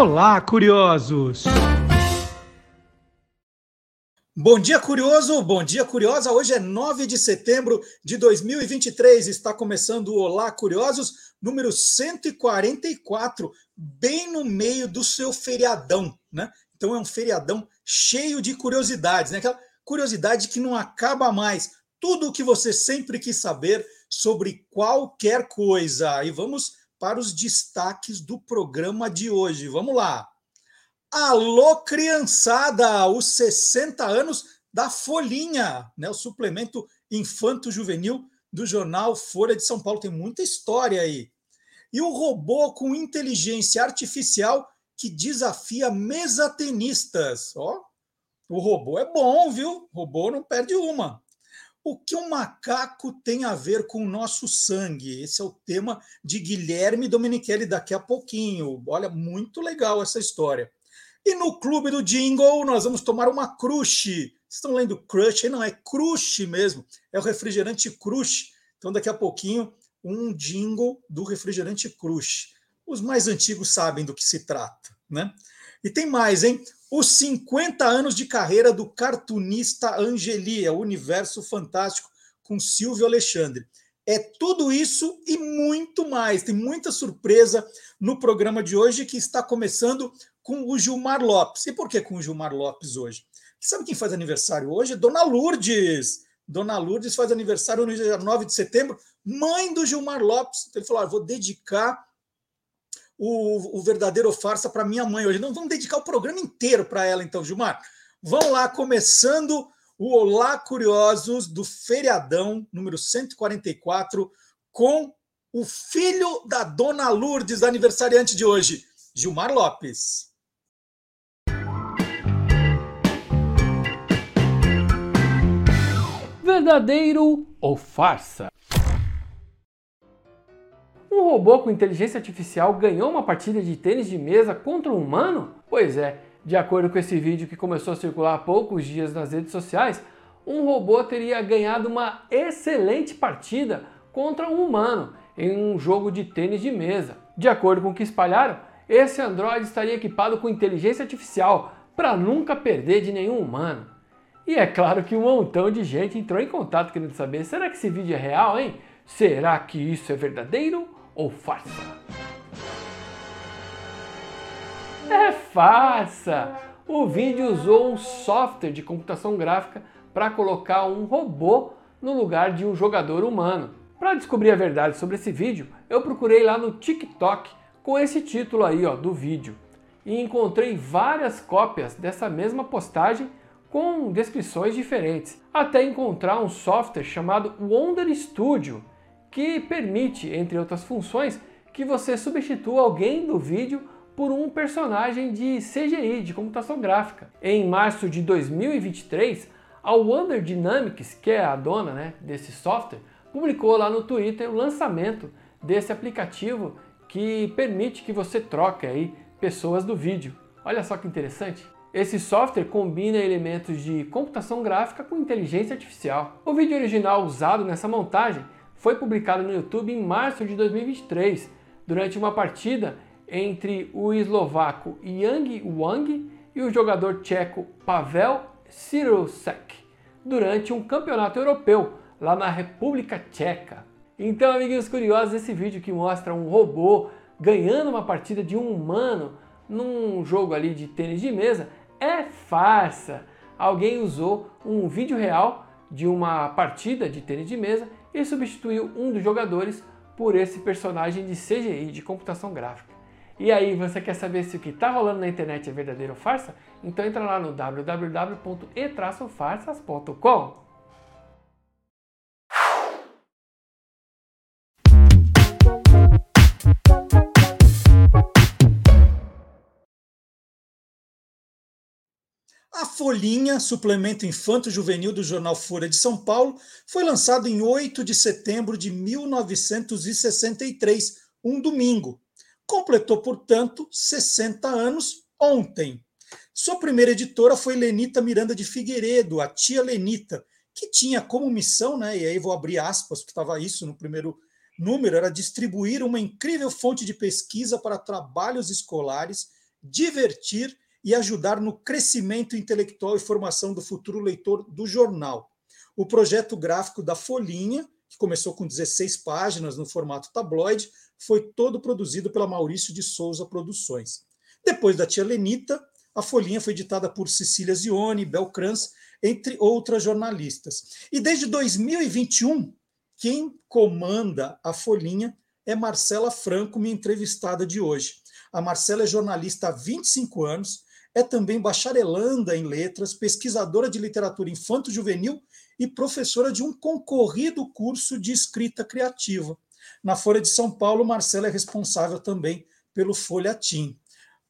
Olá, curiosos! Bom dia, curioso! Bom dia, curiosa! Hoje é 9 de setembro de 2023. Está começando o Olá, curiosos, número 144, bem no meio do seu feriadão, né? Então é um feriadão cheio de curiosidades, né? Aquela curiosidade que não acaba mais. Tudo o que você sempre quis saber sobre qualquer coisa. E vamos para os destaques do programa de hoje. Vamos lá. Alô, criançada! Os 60 anos da Folhinha, né? o suplemento infanto-juvenil do jornal Folha de São Paulo. Tem muita história aí. E o robô com inteligência artificial que desafia mesatenistas. Ó, o robô é bom, viu? O robô não perde uma. O que um macaco tem a ver com o nosso sangue? Esse é o tema de Guilherme Domenichelli daqui a pouquinho. Olha, muito legal essa história. E no Clube do Jingle, nós vamos tomar uma crush. Estão lendo crush? Não, é crush mesmo. É o refrigerante crush. Então, daqui a pouquinho, um jingle do refrigerante crush. Os mais antigos sabem do que se trata, né? E tem mais, hein? Os 50 anos de carreira do cartunista Angeli, é o Universo Fantástico com Silvio Alexandre. É tudo isso e muito mais. Tem muita surpresa no programa de hoje que está começando com o Gilmar Lopes. E por que com o Gilmar Lopes hoje? Sabe quem faz aniversário hoje? Dona Lourdes. Dona Lourdes faz aniversário no dia 9 de setembro, mãe do Gilmar Lopes. Então ele falou: ah, vou dedicar o, o verdadeiro farsa para minha mãe hoje. Não, vamos dedicar o programa inteiro para ela, então, Gilmar. Vamos lá, começando o Olá Curiosos do feriadão número 144, com o filho da Dona Lourdes, aniversariante de hoje, Gilmar Lopes. Verdadeiro ou farsa? Um robô com inteligência artificial ganhou uma partida de tênis de mesa contra um humano? Pois é, de acordo com esse vídeo que começou a circular há poucos dias nas redes sociais, um robô teria ganhado uma excelente partida contra um humano em um jogo de tênis de mesa. De acordo com o que espalharam, esse Android estaria equipado com inteligência artificial para nunca perder de nenhum humano. E é claro que um montão de gente entrou em contato querendo saber: será que esse vídeo é real, hein? Será que isso é verdadeiro ou farsa? É farsa! O vídeo usou um software de computação gráfica para colocar um robô no lugar de um jogador humano. Para descobrir a verdade sobre esse vídeo, eu procurei lá no TikTok com esse título aí ó, do vídeo e encontrei várias cópias dessa mesma postagem com descrições diferentes, até encontrar um software chamado Wonder Studio que permite, entre outras funções, que você substitua alguém do vídeo por um personagem de CGI, de computação gráfica. Em março de 2023, a Wonder Dynamics, que é a dona né, desse software, publicou lá no Twitter o lançamento desse aplicativo que permite que você troque aí pessoas do vídeo. Olha só que interessante. Esse software combina elementos de computação gráfica com inteligência artificial. O vídeo original usado nessa montagem foi publicado no YouTube em março de 2023, durante uma partida entre o eslovaco Yang Wang e o jogador tcheco Pavel Sirosek, durante um campeonato europeu lá na República Tcheca. Então, amiguinhos curiosos, esse vídeo que mostra um robô ganhando uma partida de um humano num jogo ali de tênis de mesa é farsa. Alguém usou um vídeo real de uma partida de tênis de mesa e substituiu um dos jogadores por esse personagem de CGI, de computação gráfica. E aí, você quer saber se o que está rolando na internet é verdadeiro ou farsa? Então entra lá no www.e-farsas.com. A Folhinha, suplemento infanto-juvenil do jornal Folha de São Paulo, foi lançado em 8 de setembro de 1963, um domingo. Completou, portanto, 60 anos ontem. Sua primeira editora foi Lenita Miranda de Figueiredo, a tia Lenita, que tinha como missão, né, e aí vou abrir aspas, porque estava isso no primeiro número, era distribuir uma incrível fonte de pesquisa para trabalhos escolares divertir e ajudar no crescimento intelectual e formação do futuro leitor do jornal. O projeto gráfico da Folhinha, que começou com 16 páginas no formato tabloide, foi todo produzido pela Maurício de Souza Produções. Depois da tia Lenita, a Folhinha foi editada por Cecília Zione, Belcrans, entre outras jornalistas. E desde 2021, quem comanda a Folhinha é Marcela Franco, minha entrevistada de hoje. A Marcela é jornalista há 25 anos, é também bacharelanda em letras, pesquisadora de literatura infanto-juvenil e professora de um concorrido curso de escrita criativa. Na Folha de São Paulo, Marcela é responsável também pelo Folhatim.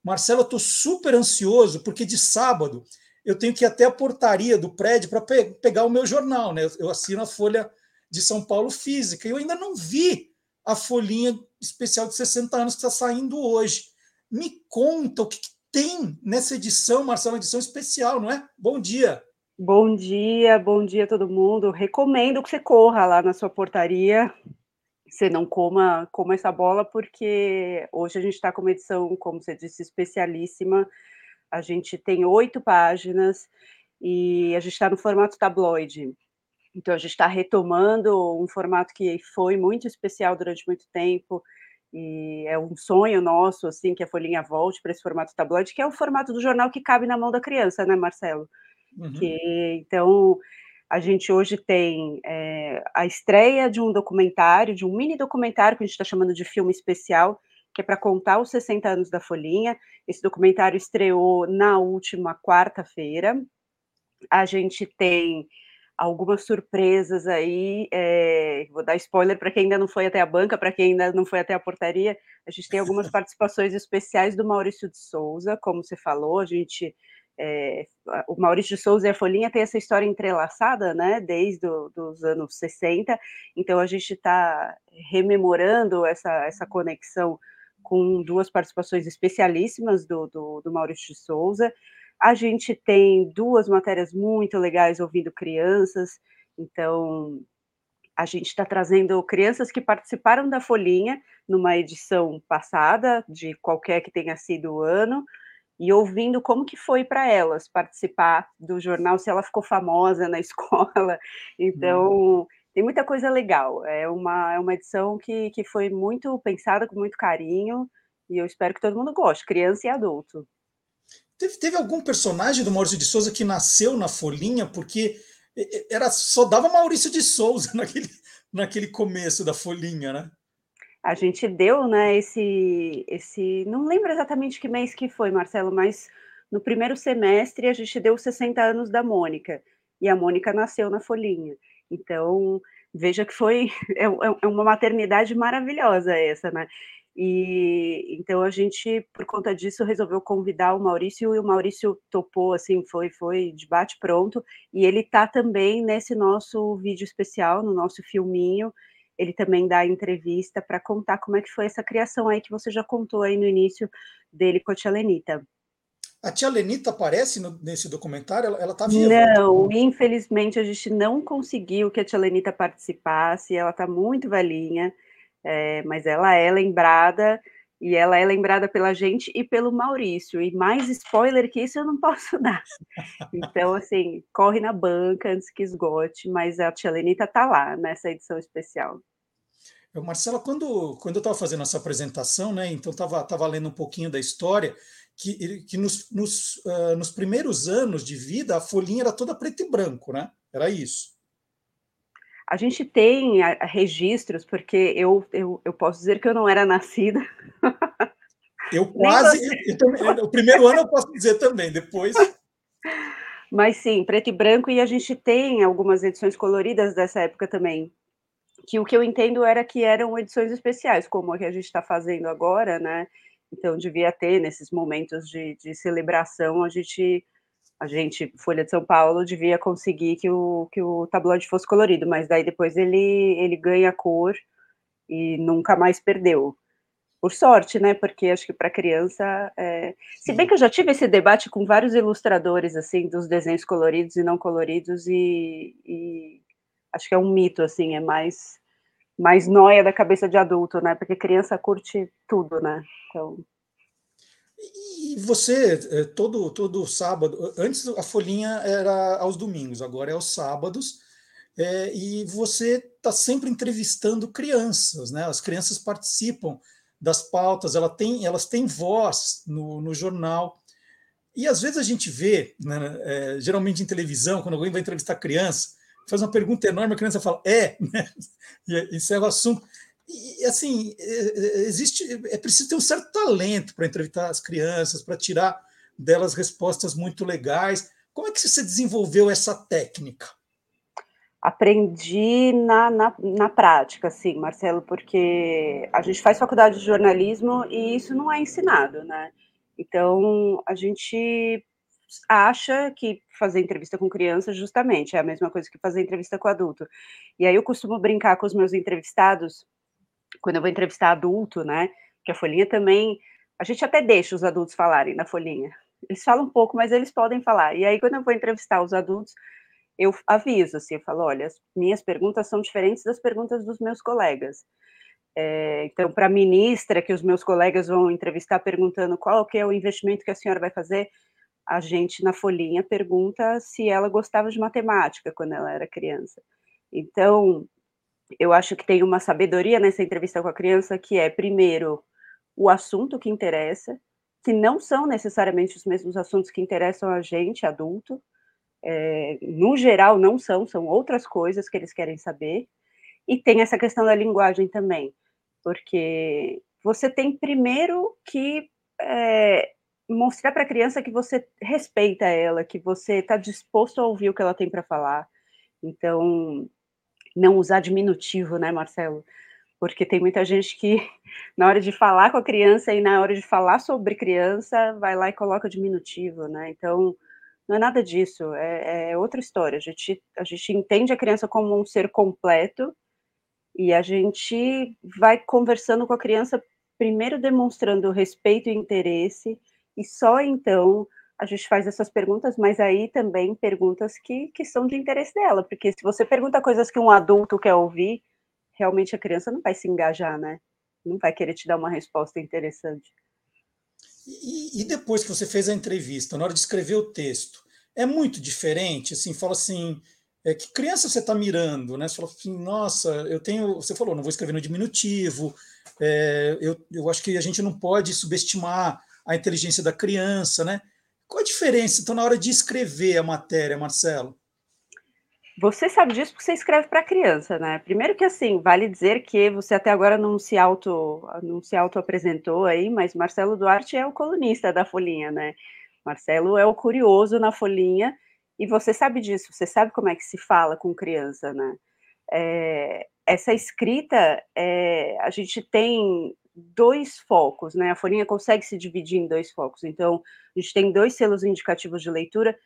Marcela, eu estou super ansioso, porque de sábado eu tenho que ir até a portaria do prédio para pe pegar o meu jornal. Né? Eu assino a Folha de São Paulo Física. E eu ainda não vi a folhinha especial de 60 anos que está saindo hoje. Me conta o que, que tem nessa edição, Marcelo, uma edição especial, não é? Bom dia. Bom dia, bom dia a todo mundo. Recomendo que você corra lá na sua portaria. Você não coma, coma essa bola, porque hoje a gente está com uma edição, como você disse, especialíssima. A gente tem oito páginas e a gente está no formato tabloide. Então, a gente está retomando um formato que foi muito especial durante muito tempo, e é um sonho nosso, assim, que a Folhinha volte para esse formato tabloide, que é o formato do jornal que cabe na mão da criança, né, Marcelo? Uhum. Que, então, a gente hoje tem é, a estreia de um documentário, de um mini documentário que a gente está chamando de filme especial, que é para contar os 60 anos da Folhinha. Esse documentário estreou na última quarta-feira. A gente tem algumas surpresas aí. É, vou dar spoiler para quem ainda não foi até a banca, para quem ainda não foi até a portaria. A gente tem algumas participações especiais do Maurício de Souza, como você falou. A gente, é, o Maurício de Souza e a Folhinha tem essa história entrelaçada, né? Desde os anos 60. Então a gente está rememorando essa, essa conexão com duas participações especialíssimas do, do, do Maurício de Souza. A gente tem duas matérias muito legais ouvindo crianças, então a gente está trazendo crianças que participaram da Folhinha numa edição passada, de qualquer que tenha sido o ano, e ouvindo como que foi para elas participar do jornal, se ela ficou famosa na escola. Então, hum. tem muita coisa legal. É uma, é uma edição que, que foi muito pensada com muito carinho, e eu espero que todo mundo goste, criança e adulto. Teve, teve algum personagem do Maurício de Souza que nasceu na Folhinha porque era só dava Maurício de Souza naquele, naquele começo da Folhinha, né? A gente deu, né, esse, esse. Não lembro exatamente que mês que foi, Marcelo, mas no primeiro semestre a gente deu 60 anos da Mônica. E a Mônica nasceu na Folhinha. Então, veja que foi. É, é, é uma maternidade maravilhosa essa, né? E então a gente, por conta disso, resolveu convidar o Maurício e o Maurício topou, assim, foi foi de bate pronto. E ele tá também nesse nosso vídeo especial, no nosso filminho. Ele também dá entrevista para contar como é que foi essa criação aí que você já contou aí no início dele com a tia Lenita. A tia Lenita aparece no, nesse documentário? Ela, ela tá viva? Não, infelizmente a gente não conseguiu que a tia Lenita participasse. Ela tá muito velhinha é, mas ela é lembrada e ela é lembrada pela gente e pelo Maurício. E mais spoiler que isso eu não posso dar. Então, assim, corre na banca antes que esgote, mas a tia Lenita está lá nessa edição especial. Eu, Marcela, quando, quando eu estava fazendo essa apresentação, né, então estava tava lendo um pouquinho da história, que, que nos, nos, uh, nos primeiros anos de vida a folhinha era toda preto e branco, né? Era isso. A gente tem a, a registros, porque eu, eu, eu posso dizer que eu não era nascida. Eu quase. Eu, o primeiro ano eu posso dizer também, depois. Mas sim, preto e branco, e a gente tem algumas edições coloridas dessa época também. Que o que eu entendo era que eram edições especiais, como a que a gente está fazendo agora, né? Então devia ter nesses momentos de, de celebração, a gente a gente, Folha de São Paulo, devia conseguir que o, que o tabloide fosse colorido, mas daí depois ele, ele ganha cor e nunca mais perdeu. Por sorte, né? Porque acho que para criança. É... Se bem que eu já tive esse debate com vários ilustradores, assim, dos desenhos coloridos e não coloridos, e, e acho que é um mito, assim, é mais, mais noia da cabeça de adulto, né? Porque criança curte tudo, né? Então. E você, é, todo, todo sábado, antes a folhinha era aos domingos, agora é aos sábados, é, e você está sempre entrevistando crianças, né? As crianças participam das pautas, ela tem, elas têm voz no, no jornal. E às vezes a gente vê, né, é, geralmente em televisão, quando alguém vai entrevistar criança, faz uma pergunta enorme, a criança fala, é, né? e encerra o assunto. E assim, é, é, existe, é preciso ter um certo talento para entrevistar as crianças, para tirar delas respostas muito legais. Como é que você desenvolveu essa técnica? Aprendi na, na, na prática, sim, Marcelo, porque a gente faz faculdade de jornalismo e isso não é ensinado, né? Então, a gente acha que fazer entrevista com criança justamente é a mesma coisa que fazer entrevista com adulto. E aí eu costumo brincar com os meus entrevistados, quando eu vou entrevistar adulto, né? Que a folhinha também, a gente até deixa os adultos falarem na folhinha. Eles falam um pouco, mas eles podem falar. E aí quando eu vou entrevistar os adultos, eu aviso assim, eu falo, olha, as minhas perguntas são diferentes das perguntas dos meus colegas. É, então, para a ministra, que os meus colegas vão entrevistar perguntando qual que é o investimento que a senhora vai fazer, a gente na folhinha pergunta se ela gostava de matemática quando ela era criança. Então, eu acho que tem uma sabedoria nessa entrevista com a criança que é, primeiro, o assunto que interessa, que não são necessariamente os mesmos assuntos que interessam a gente, adulto. É, no geral, não são, são outras coisas que eles querem saber. E tem essa questão da linguagem também, porque você tem primeiro que é, mostrar para a criança que você respeita ela, que você está disposto a ouvir o que ela tem para falar. Então, não usar diminutivo, né, Marcelo? Porque tem muita gente que, na hora de falar com a criança e na hora de falar sobre criança, vai lá e coloca diminutivo, né? Então, não é nada disso, é, é outra história. A gente, a gente entende a criança como um ser completo e a gente vai conversando com a criança, primeiro demonstrando respeito e interesse, e só então a gente faz essas perguntas, mas aí também perguntas que, que são de interesse dela, porque se você pergunta coisas que um adulto quer ouvir, realmente a criança não vai se engajar, né? Não vai querer te dar uma resposta interessante. E, e depois que você fez a entrevista, na hora de escrever o texto, é muito diferente, assim, fala assim, é, que criança você está mirando, né? Você falou assim, nossa, eu tenho. Você falou, não vou escrever no diminutivo. É, eu, eu acho que a gente não pode subestimar a inteligência da criança, né? Qual a diferença, então, na hora de escrever a matéria, Marcelo? Você sabe disso porque você escreve para criança, né? Primeiro que assim, vale dizer que você até agora não se auto não se auto apresentou aí, mas Marcelo Duarte é o colunista da Folhinha, né? Marcelo é o curioso na Folhinha e você sabe disso, você sabe como é que se fala com criança, né? É, essa escrita, é, a gente tem dois focos, né? A folhinha consegue se dividir em dois focos. Então, a gente tem dois selos indicativos de leitura.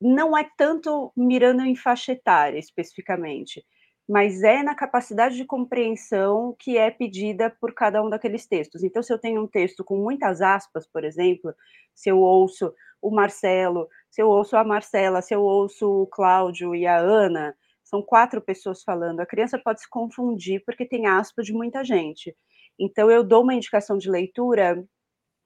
Não é tanto mirando em faixa etária especificamente, mas é na capacidade de compreensão que é pedida por cada um daqueles textos. Então, se eu tenho um texto com muitas aspas, por exemplo, se eu ouço o Marcelo, se eu ouço a Marcela, se eu ouço o Cláudio e a Ana, são quatro pessoas falando. A criança pode se confundir porque tem aspas de muita gente. Então, eu dou uma indicação de leitura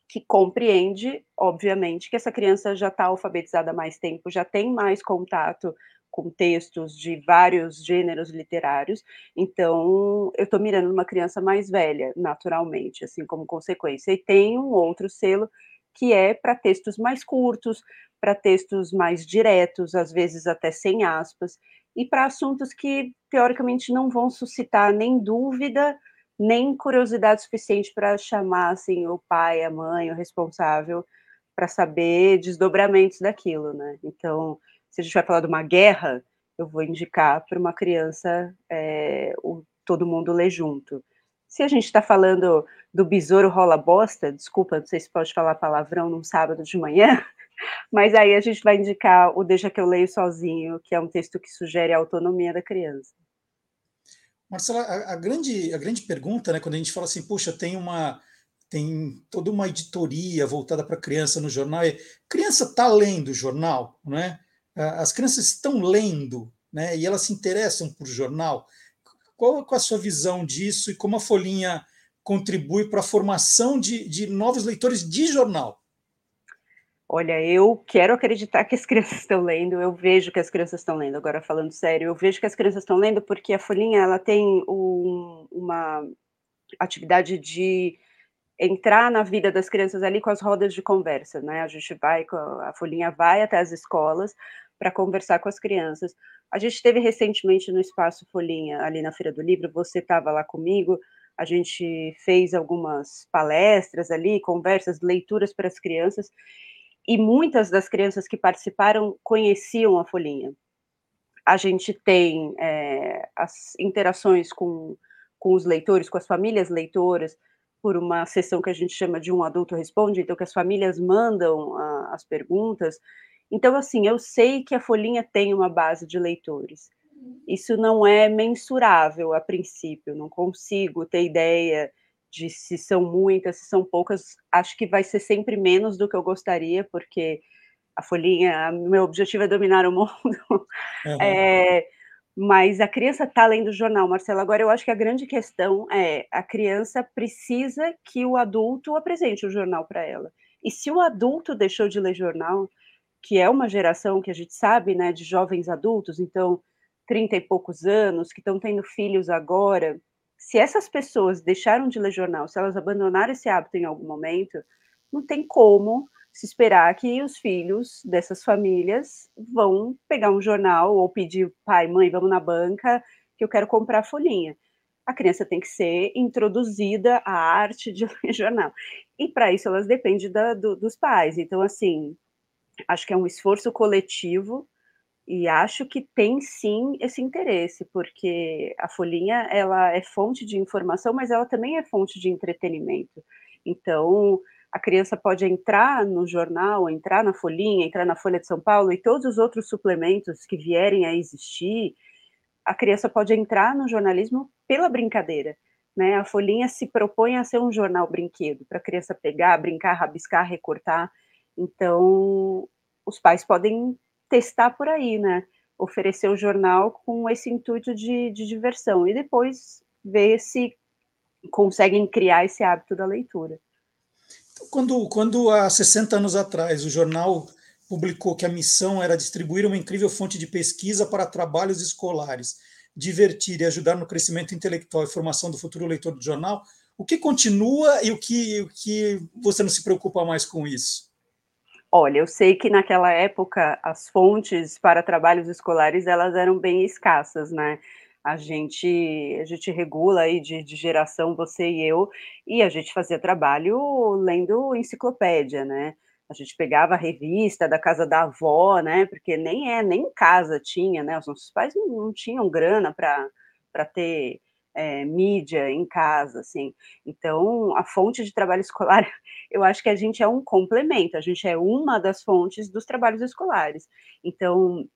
que compreende, obviamente, que essa criança já está alfabetizada há mais tempo, já tem mais contato com textos de vários gêneros literários, então eu estou mirando uma criança mais velha, naturalmente, assim como consequência. E tem um outro selo que é para textos mais curtos, para textos mais diretos, às vezes até sem aspas, e para assuntos que teoricamente não vão suscitar nem dúvida, nem curiosidade suficiente para chamar assim o pai, a mãe, o responsável para saber desdobramentos daquilo, né? Então, se a gente vai falar de uma guerra, eu vou indicar para uma criança é, o todo mundo ler junto. Se a gente está falando do besouro rola bosta, desculpa, não sei se pode falar palavrão num sábado de manhã, mas aí a gente vai indicar o Deixa que eu leio sozinho, que é um texto que sugere a autonomia da criança. Marcela, a, a grande, a grande pergunta, né, quando a gente fala assim, poxa, tem uma tem toda uma editoria voltada para criança no jornal, é, criança está lendo o jornal, não é? as crianças estão lendo, né, e elas se interessam por jornal. Qual, qual a sua visão disso e como a Folhinha contribui para a formação de, de novos leitores de jornal? Olha, eu quero acreditar que as crianças estão lendo, eu vejo que as crianças estão lendo. Agora, falando sério, eu vejo que as crianças estão lendo porque a Folhinha ela tem um, uma atividade de entrar na vida das crianças ali com as rodas de conversa, né? A gente vai, a Folhinha vai até as escolas para conversar com as crianças. A gente teve recentemente no Espaço Folhinha, ali na Feira do Livro, você estava lá comigo, a gente fez algumas palestras ali, conversas, leituras para as crianças, e muitas das crianças que participaram conheciam a Folhinha. A gente tem é, as interações com, com os leitores, com as famílias leitoras, por uma sessão que a gente chama de um adulto responde, então que as famílias mandam a, as perguntas. Então, assim, eu sei que a Folhinha tem uma base de leitores. Isso não é mensurável a princípio, não consigo ter ideia de se são muitas, se são poucas, acho que vai ser sempre menos do que eu gostaria, porque a folhinha, meu objetivo é dominar o mundo. Uhum. É, mas a criança está lendo o jornal, Marcelo. Agora, eu acho que a grande questão é a criança precisa que o adulto apresente o jornal para ela. E se o adulto deixou de ler jornal, que é uma geração que a gente sabe, né, de jovens adultos, então, 30 e poucos anos, que estão tendo filhos agora, se essas pessoas deixaram de ler jornal, se elas abandonaram esse hábito em algum momento, não tem como se esperar que os filhos dessas famílias vão pegar um jornal ou pedir, pai, mãe, vamos na banca, que eu quero comprar a folhinha. A criança tem que ser introduzida à arte de ler jornal. E para isso elas dependem da, do, dos pais. Então, assim, acho que é um esforço coletivo e acho que tem sim esse interesse, porque a Folhinha ela é fonte de informação, mas ela também é fonte de entretenimento. Então, a criança pode entrar no jornal, entrar na Folhinha, entrar na Folha de São Paulo e todos os outros suplementos que vierem a existir, a criança pode entrar no jornalismo pela brincadeira. Né? A Folhinha se propõe a ser um jornal brinquedo, para a criança pegar, brincar, rabiscar, recortar. Então, os pais podem testar por aí, né? Oferecer o jornal com esse intuito de, de diversão e depois ver se conseguem criar esse hábito da leitura. Quando, quando há 60 anos atrás o jornal publicou que a missão era distribuir uma incrível fonte de pesquisa para trabalhos escolares, divertir e ajudar no crescimento intelectual e formação do futuro leitor do jornal, o que continua e o que, o que você não se preocupa mais com isso? Olha, eu sei que naquela época as fontes para trabalhos escolares elas eram bem escassas, né? A gente a gente regula aí de, de geração você e eu e a gente fazia trabalho lendo enciclopédia, né? A gente pegava a revista da casa da avó, né? Porque nem é nem em casa tinha, né? Os nossos pais não, não tinham grana para ter é, mídia em casa, assim. Então, a fonte de trabalho escolar, eu acho que a gente é um complemento, a gente é uma das fontes dos trabalhos escolares. Então,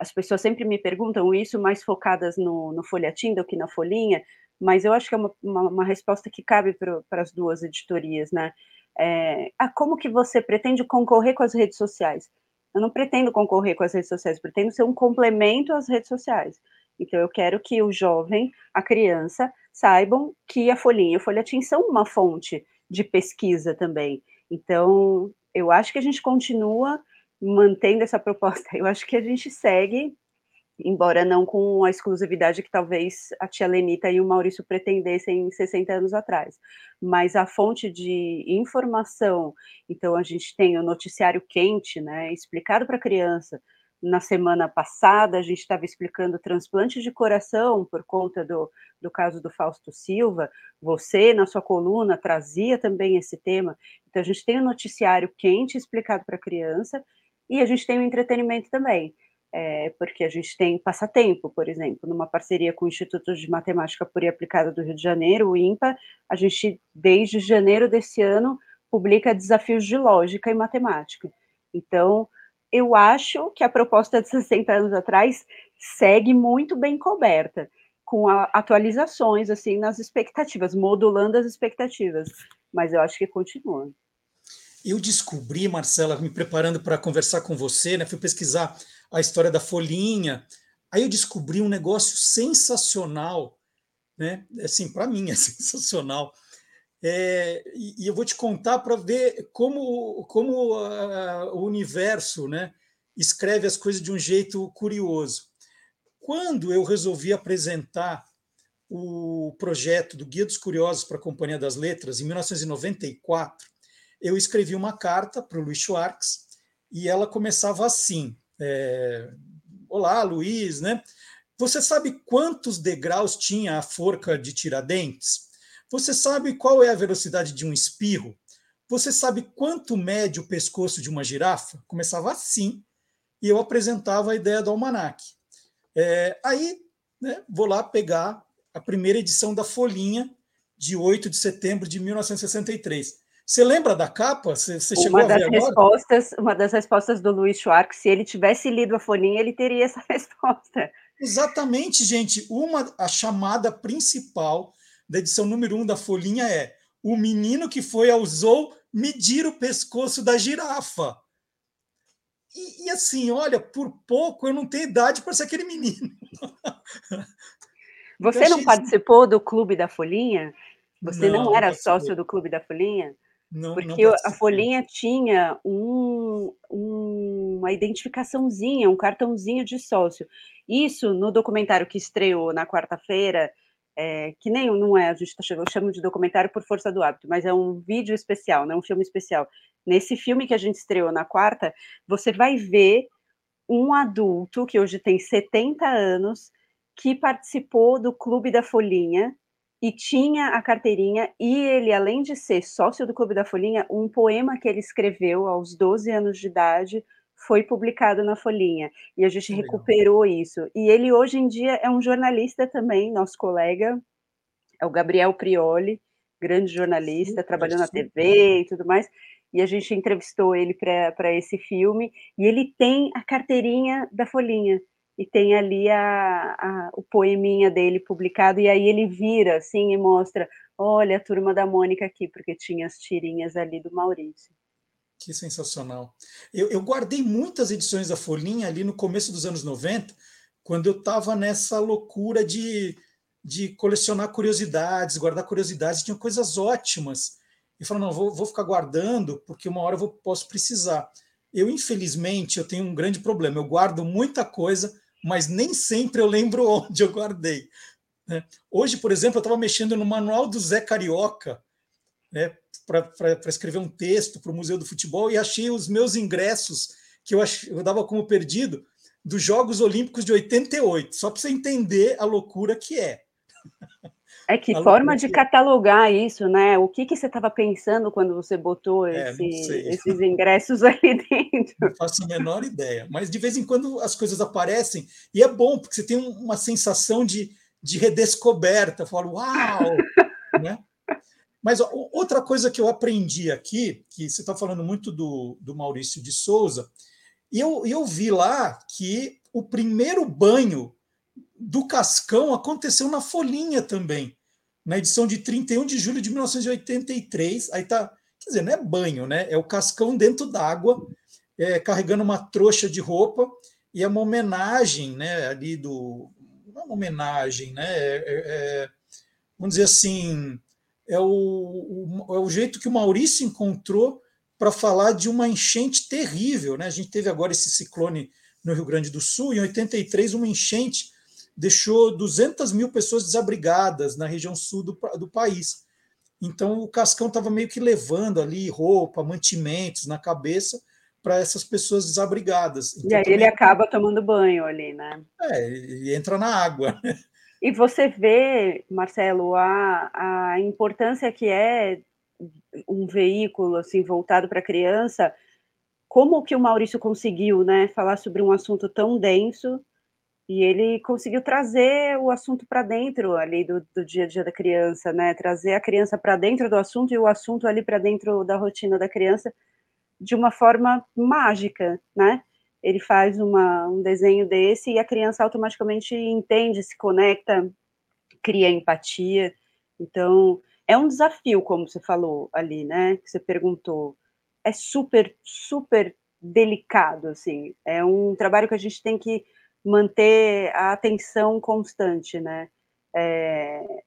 as pessoas sempre me perguntam isso, mais focadas no, no folhetim do que na folhinha, mas eu acho que é uma, uma, uma resposta que cabe para as duas editorias, né? É, ah, como que você pretende concorrer com as redes sociais? Eu não pretendo concorrer com as redes sociais, pretendo ser um complemento às redes sociais. Então, eu quero que o jovem, a criança, saibam que a folhinha e o folhetim são uma fonte de pesquisa também. Então, eu acho que a gente continua mantendo essa proposta. Eu acho que a gente segue, embora não com a exclusividade que talvez a tia Lenita e o Maurício pretendessem 60 anos atrás. Mas a fonte de informação, então a gente tem o noticiário quente, né, explicado para a criança, na semana passada, a gente estava explicando transplante de coração por conta do, do caso do Fausto Silva. Você, na sua coluna, trazia também esse tema. Então, a gente tem um noticiário quente explicado para a criança e a gente tem o um entretenimento também. É, porque a gente tem passatempo, por exemplo, numa parceria com o Instituto de Matemática Pura e Aplicada do Rio de Janeiro, o INPA, a gente, desde janeiro desse ano, publica desafios de lógica e matemática. Então, eu acho que a proposta de 60 anos atrás segue muito bem coberta, com a, atualizações assim nas expectativas, modulando as expectativas, mas eu acho que continua. Eu descobri, Marcela, me preparando para conversar com você, né, fui pesquisar a história da folhinha, aí eu descobri um negócio sensacional, né? Assim, para mim é sensacional. É, e, eu vou te contar para ver como, como uh, o universo né, escreve as coisas de um jeito curioso. Quando eu resolvi apresentar o projeto do Guia dos Curiosos para a Companhia das Letras, em 1994, eu escrevi uma carta para o Luiz Schwartz e ela começava assim: é, Olá, Luiz, né? Você sabe quantos degraus tinha a forca de Tiradentes? Você sabe qual é a velocidade de um espirro? Você sabe quanto mede o pescoço de uma girafa? Começava assim, e eu apresentava a ideia do almanac. É, aí, né, vou lá pegar a primeira edição da Folhinha, de 8 de setembro de 1963. Você lembra da capa? Você, você chegou uma a ver respostas, Uma das respostas do Luiz Schwartz, se ele tivesse lido a Folhinha, ele teria essa resposta. Exatamente, gente. Uma, a chamada principal da edição número 1 um da Folhinha é o menino que foi ao zoo medir o pescoço da girafa. E, e assim, olha, por pouco eu não tenho idade para ser aquele menino. Você não participou isso... do Clube da Folhinha? Você não, não era sócio do Clube da Folhinha? Não, Porque não a Folhinha tinha um, um, uma identificaçãozinha, um cartãozinho de sócio. Isso no documentário que estreou na quarta-feira, é, que nem não é, a gente tá eu chamo de documentário por força do hábito, mas é um vídeo especial, né, um filme especial. Nesse filme que a gente estreou na quarta, você vai ver um adulto que hoje tem 70 anos que participou do Clube da Folhinha e tinha a carteirinha, e ele, além de ser sócio do Clube da Folhinha, um poema que ele escreveu aos 12 anos de idade foi publicado na Folhinha, e a gente recuperou isso. E ele, hoje em dia, é um jornalista também, nosso colega, é o Gabriel Prioli, grande jornalista, sim, trabalhou na TV e tudo mais, e a gente entrevistou ele para esse filme, e ele tem a carteirinha da Folhinha, e tem ali a, a, o poeminha dele publicado, e aí ele vira assim e mostra: olha a turma da Mônica aqui, porque tinha as tirinhas ali do Maurício. Que sensacional. Eu, eu guardei muitas edições da Folhinha ali no começo dos anos 90, quando eu estava nessa loucura de, de colecionar curiosidades, guardar curiosidades, tinha coisas ótimas. E falei, não, vou, vou ficar guardando, porque uma hora eu vou, posso precisar. Eu, infelizmente, eu tenho um grande problema. Eu guardo muita coisa, mas nem sempre eu lembro onde eu guardei. Né? Hoje, por exemplo, eu estava mexendo no manual do Zé Carioca né, para escrever um texto para o Museu do Futebol e achei os meus ingressos que eu, ach, eu dava como perdido dos Jogos Olímpicos de 88, só para você entender a loucura que é. É que forma de catalogar isso, né? O que, que você estava pensando quando você botou é, esse, esses ingressos ali dentro? Não faço a menor ideia. Mas de vez em quando as coisas aparecem e é bom, porque você tem uma sensação de, de redescoberta. Fala, uau! Mas ó, outra coisa que eu aprendi aqui, que você está falando muito do, do Maurício de Souza, e eu, eu vi lá que o primeiro banho do Cascão aconteceu na Folhinha também, na edição de 31 de julho de 1983. Aí tá, quer dizer, não é banho, né? É o Cascão dentro d'água, é, carregando uma trouxa de roupa, e é uma homenagem, né? Ali do. Não é uma homenagem, né? É, é, é vamos dizer assim, é o, o, é o jeito que o Maurício encontrou para falar de uma enchente terrível, né? A gente teve agora esse ciclone no Rio Grande do Sul, em 83, uma enchente deixou 200 mil pessoas desabrigadas na região sul do, do país. Então, o Cascão estava meio que levando ali roupa, mantimentos na cabeça para essas pessoas desabrigadas. Então, e aí também... ele acaba tomando banho ali, né? É, e entra na água. E você vê, Marcelo, a, a importância que é um veículo assim voltado para criança, como que o Maurício conseguiu, né, falar sobre um assunto tão denso e ele conseguiu trazer o assunto para dentro ali do, do, dia a dia da criança, né? Trazer a criança para dentro do assunto e o assunto ali para dentro da rotina da criança de uma forma mágica, né? Ele faz uma, um desenho desse e a criança automaticamente entende, se conecta, cria empatia. Então, é um desafio, como você falou ali, né? Que você perguntou. É super, super delicado, assim. É um trabalho que a gente tem que manter a atenção constante, né? É,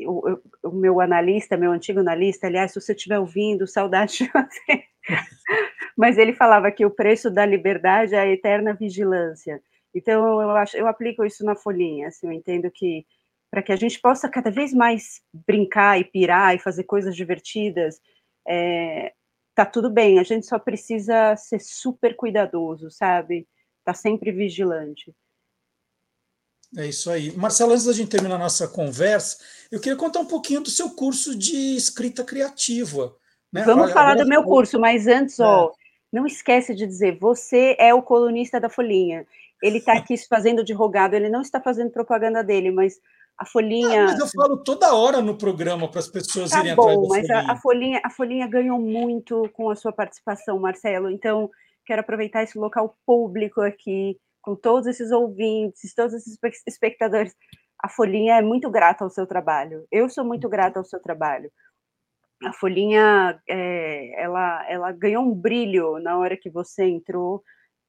o, o, meu analista, meu antigo analista, aliás, se você estiver ouvindo, saudade de você. Mas ele falava que o preço da liberdade é a eterna vigilância. Então, eu acho, eu aplico isso na folhinha, assim, eu entendo que para que a gente possa cada vez mais brincar e pirar e fazer coisas divertidas, é, tá tudo bem, a gente só precisa ser super cuidadoso, sabe? Tá sempre vigilante. É isso aí. Marcelo, antes da gente terminar a nossa conversa, eu queria contar um pouquinho do seu curso de escrita criativa. Né? Vamos falar do meu curso, mas antes, é. ó, não esquece de dizer, você é o colunista da Folhinha. Ele está aqui se fazendo de rogado, ele não está fazendo propaganda dele, mas a Folhinha. Ah, mas eu falo toda hora no programa para as pessoas tá irem bom, atrás da mas folhinha. A, a, folhinha. A Folhinha ganhou muito com a sua participação, Marcelo. Então, quero aproveitar esse local público aqui com todos esses ouvintes, todos esses espectadores. A Folhinha é muito grata ao seu trabalho. Eu sou muito grata ao seu trabalho. A Folhinha, é, ela, ela ganhou um brilho na hora que você entrou.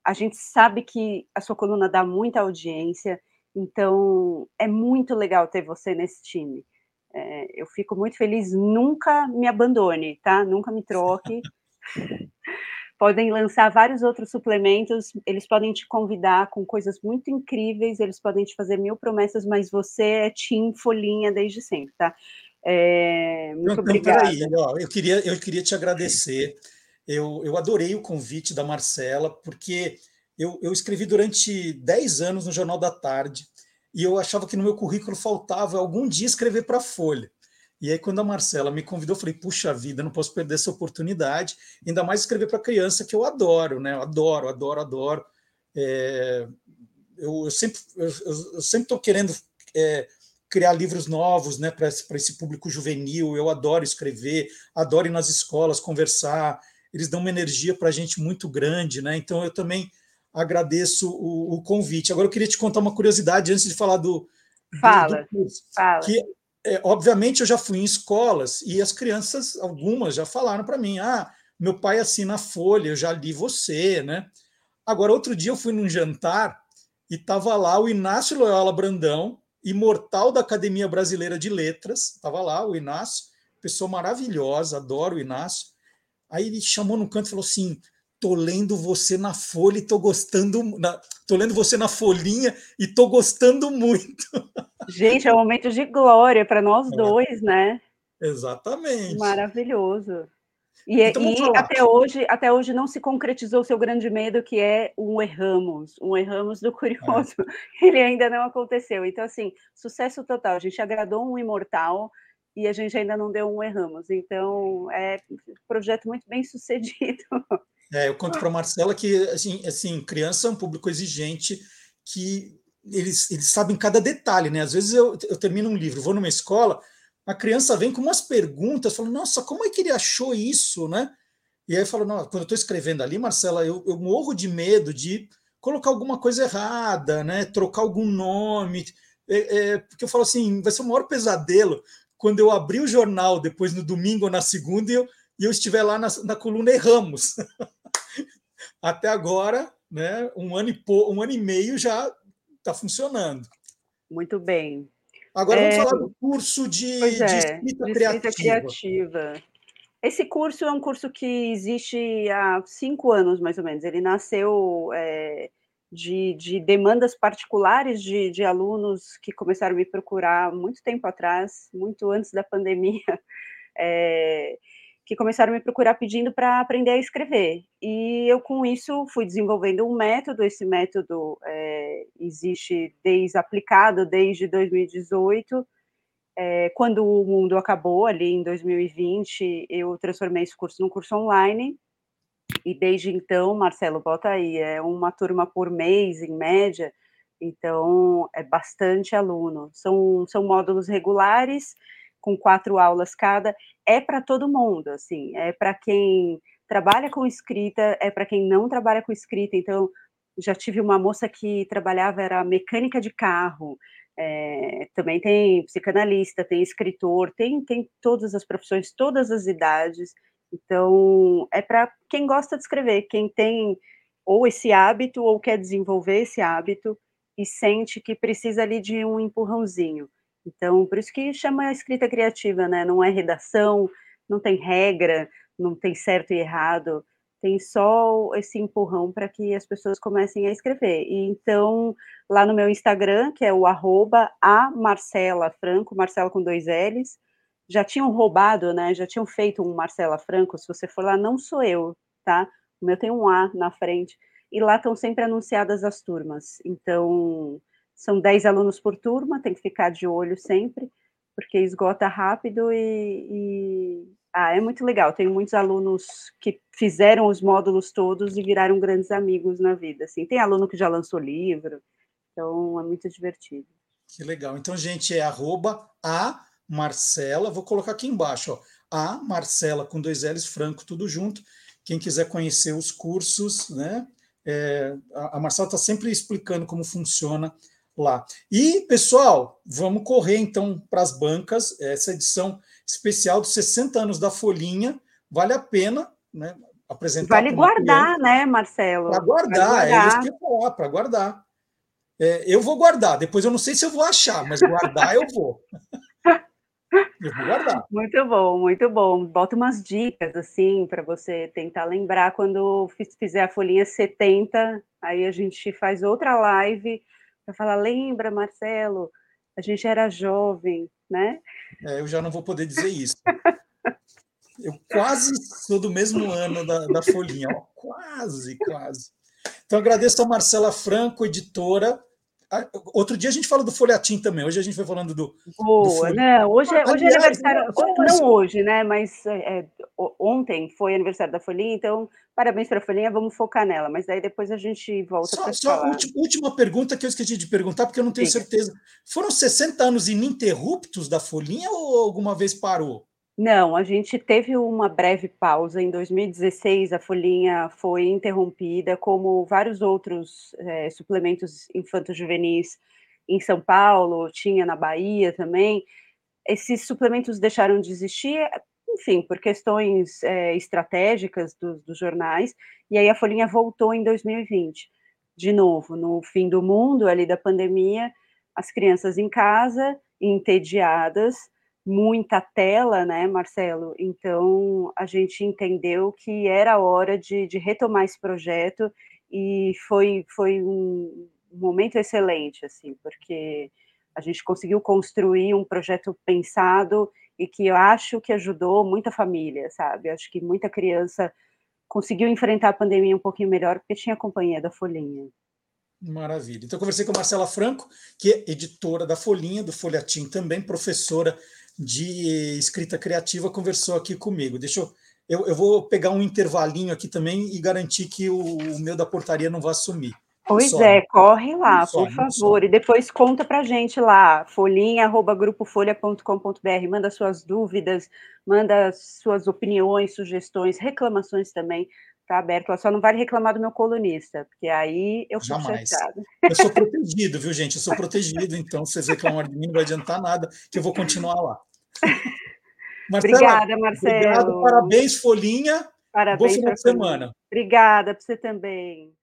A gente sabe que a sua coluna dá muita audiência, então é muito legal ter você nesse time. É, eu fico muito feliz. Nunca me abandone, tá? Nunca me troque. podem lançar vários outros suplementos, eles podem te convidar com coisas muito incríveis, eles podem te fazer mil promessas, mas você é Tim Folhinha desde sempre, tá? É, muito então, obrigada. Ó, eu, queria, eu queria te agradecer. Eu, eu adorei o convite da Marcela, porque eu, eu escrevi durante 10 anos no Jornal da Tarde e eu achava que no meu currículo faltava algum dia escrever para a Folha. E aí, quando a Marcela me convidou, eu falei: puxa vida, não posso perder essa oportunidade. Ainda mais escrever para criança, que eu adoro, né? Eu adoro, adoro, adoro. É, eu, eu, sempre eu, eu sempre estou querendo é, criar livros novos né, para esse, esse público juvenil. Eu adoro escrever, adoro ir nas escolas, conversar. Eles dão uma energia para a gente muito grande, né? Então eu também agradeço o, o, convite. Agora eu queria te contar uma curiosidade antes de falar do, fala, do, do curso. Fala. Que é, obviamente eu já fui em escolas e as crianças, algumas já falaram para mim: ah, meu pai assina a folha, eu já li você, né? Agora, outro dia eu fui num jantar e estava lá o Inácio Loyola Brandão, imortal da Academia Brasileira de Letras, estava lá o Inácio, pessoa maravilhosa, adoro o Inácio. Aí ele chamou no canto e falou assim: tô lendo você na folha e tô gostando, na, tô lendo você na folhinha e tô gostando muito. Gente, é um momento de glória para nós é. dois, né? Exatamente. Maravilhoso. E, então, e até hoje, até hoje não se concretizou o seu grande medo, que é um erramos, um erramos do curioso. É. Ele ainda não aconteceu. Então, assim, sucesso total. A gente agradou um imortal e a gente ainda não deu um erramos. Então, é um projeto muito bem sucedido. É, eu conto para a Marcela que assim, assim, criança é um público exigente que eles, eles sabem cada detalhe, né? Às vezes eu, eu termino um livro, vou numa escola, a criança vem com umas perguntas, fala, nossa, como é que ele achou isso, né? E aí eu falo, não, quando eu estou escrevendo ali, Marcela, eu, eu morro de medo de colocar alguma coisa errada, né? Trocar algum nome. É, é, porque eu falo assim, vai ser o maior pesadelo quando eu abrir o jornal depois no domingo ou na segunda e eu, e eu estiver lá na, na coluna Erramos. até agora, né, um, ano e um ano e meio já está funcionando. Muito bem. Agora é, vamos falar do curso de, é, de escrita, de criativa. criativa. Esse curso é um curso que existe há cinco anos, mais ou menos. Ele nasceu é, de, de, demandas particulares de, de, alunos que começaram a me procurar muito tempo atrás, muito antes da pandemia. É, que começaram a me procurar pedindo para aprender a escrever. E eu, com isso, fui desenvolvendo um método. Esse método é, existe desde aplicado desde 2018. É, quando o mundo acabou, ali em 2020, eu transformei esse curso num curso online. E desde então, Marcelo, bota aí, é uma turma por mês, em média. Então, é bastante aluno. São, são módulos regulares com quatro aulas cada, é para todo mundo, assim, é para quem trabalha com escrita, é para quem não trabalha com escrita. Então, já tive uma moça que trabalhava, era mecânica de carro, é, também tem psicanalista, tem escritor, tem, tem todas as profissões, todas as idades. Então, é para quem gosta de escrever, quem tem ou esse hábito ou quer desenvolver esse hábito e sente que precisa ali de um empurrãozinho. Então, por isso que chama escrita criativa, né? Não é redação, não tem regra, não tem certo e errado, tem só esse empurrão para que as pessoas comecem a escrever. E então, lá no meu Instagram, que é o arroba a Marcela Franco, Marcela com dois L's, já tinham roubado, né? Já tinham feito um Marcela Franco. Se você for lá, não sou eu, tá? O meu tem um A na frente. E lá estão sempre anunciadas as turmas. Então, são 10 alunos por turma, tem que ficar de olho sempre, porque esgota rápido e, e... Ah, é muito legal. Tenho muitos alunos que fizeram os módulos todos e viraram grandes amigos na vida. Assim, tem aluno que já lançou livro, então é muito divertido. Que legal. Então, gente, é arroba a Marcela, vou colocar aqui embaixo, ó, a Marcela com dois L's, Franco, tudo junto. Quem quiser conhecer os cursos, né? É, a Marcela está sempre explicando como funciona lá. E, pessoal, vamos correr então para as bancas. Essa edição especial dos 60 anos da Folhinha. Vale a pena né, apresentar. Vale guardar, né, Marcelo? Para guardar, é isso que eu falar, para guardar. É, eu vou guardar, depois eu não sei se eu vou achar, mas guardar eu vou. Eu vou guardar. Muito bom, muito bom. Bota umas dicas assim para você tentar lembrar quando fizer a folhinha 70, aí a gente faz outra live para falar, lembra, Marcelo, a gente era jovem, né? É, eu já não vou poder dizer isso. Eu quase sou do mesmo ano da, da folhinha, ó, quase, quase. Então agradeço a Marcela Franco, editora, outro dia a gente falou do folhetim também. Hoje a gente foi falando do. Boa, do né? Hoje, é, hoje é aniversário. Não hoje, né? Mas é, é ontem foi aniversário da Folhinha, então parabéns para a Folhinha, vamos focar nela. Mas daí depois a gente volta para Só falar. Última, última pergunta que eu esqueci de perguntar, porque eu não tenho Fica. certeza. Foram 60 anos ininterruptos da Folhinha ou alguma vez parou? Não, a gente teve uma breve pausa. Em 2016, a Folhinha foi interrompida, como vários outros é, suplementos infanto-juvenis em São Paulo, tinha na Bahia também. Esses suplementos deixaram de existir, enfim, por questões é, estratégicas do, dos jornais, e aí a Folhinha voltou em 2020. De novo, no fim do mundo, ali da pandemia, as crianças em casa, entediadas, muita tela, né, Marcelo? Então a gente entendeu que era hora de, de retomar esse projeto e foi, foi um momento excelente, assim, porque a gente conseguiu construir um projeto pensado e que eu acho que ajudou muita família, sabe? Acho que muita criança conseguiu enfrentar a pandemia um pouquinho melhor porque tinha a companhia da Folhinha. Maravilha. Então, conversei com a Marcela Franco, que é editora da Folhinha, do Folhatim também, professora de escrita criativa, conversou aqui comigo. Deixa eu, eu, eu vou pegar um intervalinho aqui também e garantir que o, o meu da portaria não vai sumir. Pois some. é, corre lá, some, por favor, e depois conta pra gente lá, folhinha@grupofolha.com.br, manda suas dúvidas, manda suas opiniões, sugestões, reclamações também, tá aberto. Só não vale reclamar do meu colunista, porque aí eu fico Jamais. Eu sou protegido, viu, gente? Eu sou protegido, então se vocês reclamarem de mim, não vai adiantar nada, que eu vou continuar lá. Marcela, obrigada, Marcelo. Obrigado, parabéns, Folhinha. Parabéns. Bom final de semana. Obrigada para você também.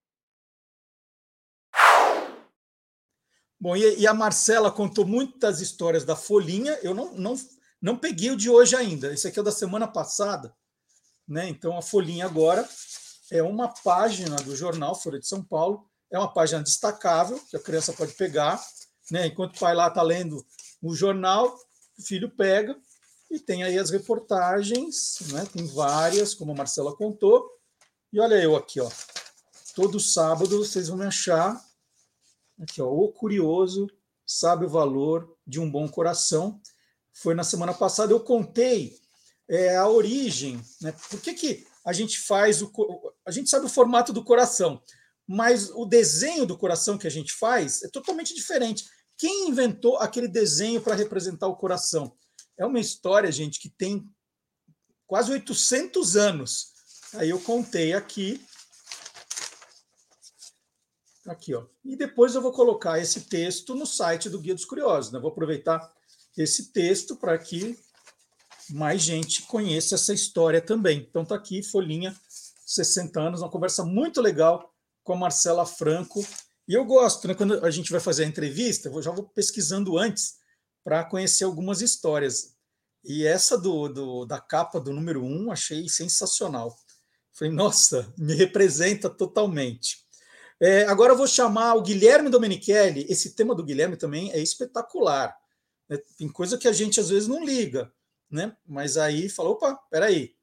Bom, e, a Marcela contou muitas histórias da Folhinha. Eu não, não, não peguei o de hoje ainda. Esse aqui é o da semana passada. Né? Então, a Folhinha agora é uma página do jornal Folha de São Paulo, é uma página destacável, que a criança pode pegar, né? enquanto o pai lá está lendo o jornal, o filho pega, e tem aí as reportagens, né? tem várias, como a Marcela contou, e olha eu aqui, ó. todo sábado vocês vão me achar, aqui, ó, o curioso sabe o valor de um bom coração, foi na semana passada, eu contei é, a origem, né? Por que, que a gente faz o. A gente sabe o formato do coração, mas o desenho do coração que a gente faz é totalmente diferente. Quem inventou aquele desenho para representar o coração? É uma história, gente, que tem quase 800 anos. Aí eu contei aqui. Aqui, ó. E depois eu vou colocar esse texto no site do Guia dos Curiosos. Né? Vou aproveitar esse texto para que mais gente conheça essa história também. Então tá aqui, Folhinha, 60 anos, uma conversa muito legal com a Marcela Franco. E eu gosto, né, quando a gente vai fazer a entrevista, eu já vou pesquisando antes para conhecer algumas histórias. E essa do, do, da capa do número um achei sensacional. Falei, nossa, me representa totalmente. É, agora eu vou chamar o Guilherme Domenichelli. Esse tema do Guilherme também é espetacular. É, tem coisa que a gente às vezes não liga, né? Mas aí falou, opa, peraí.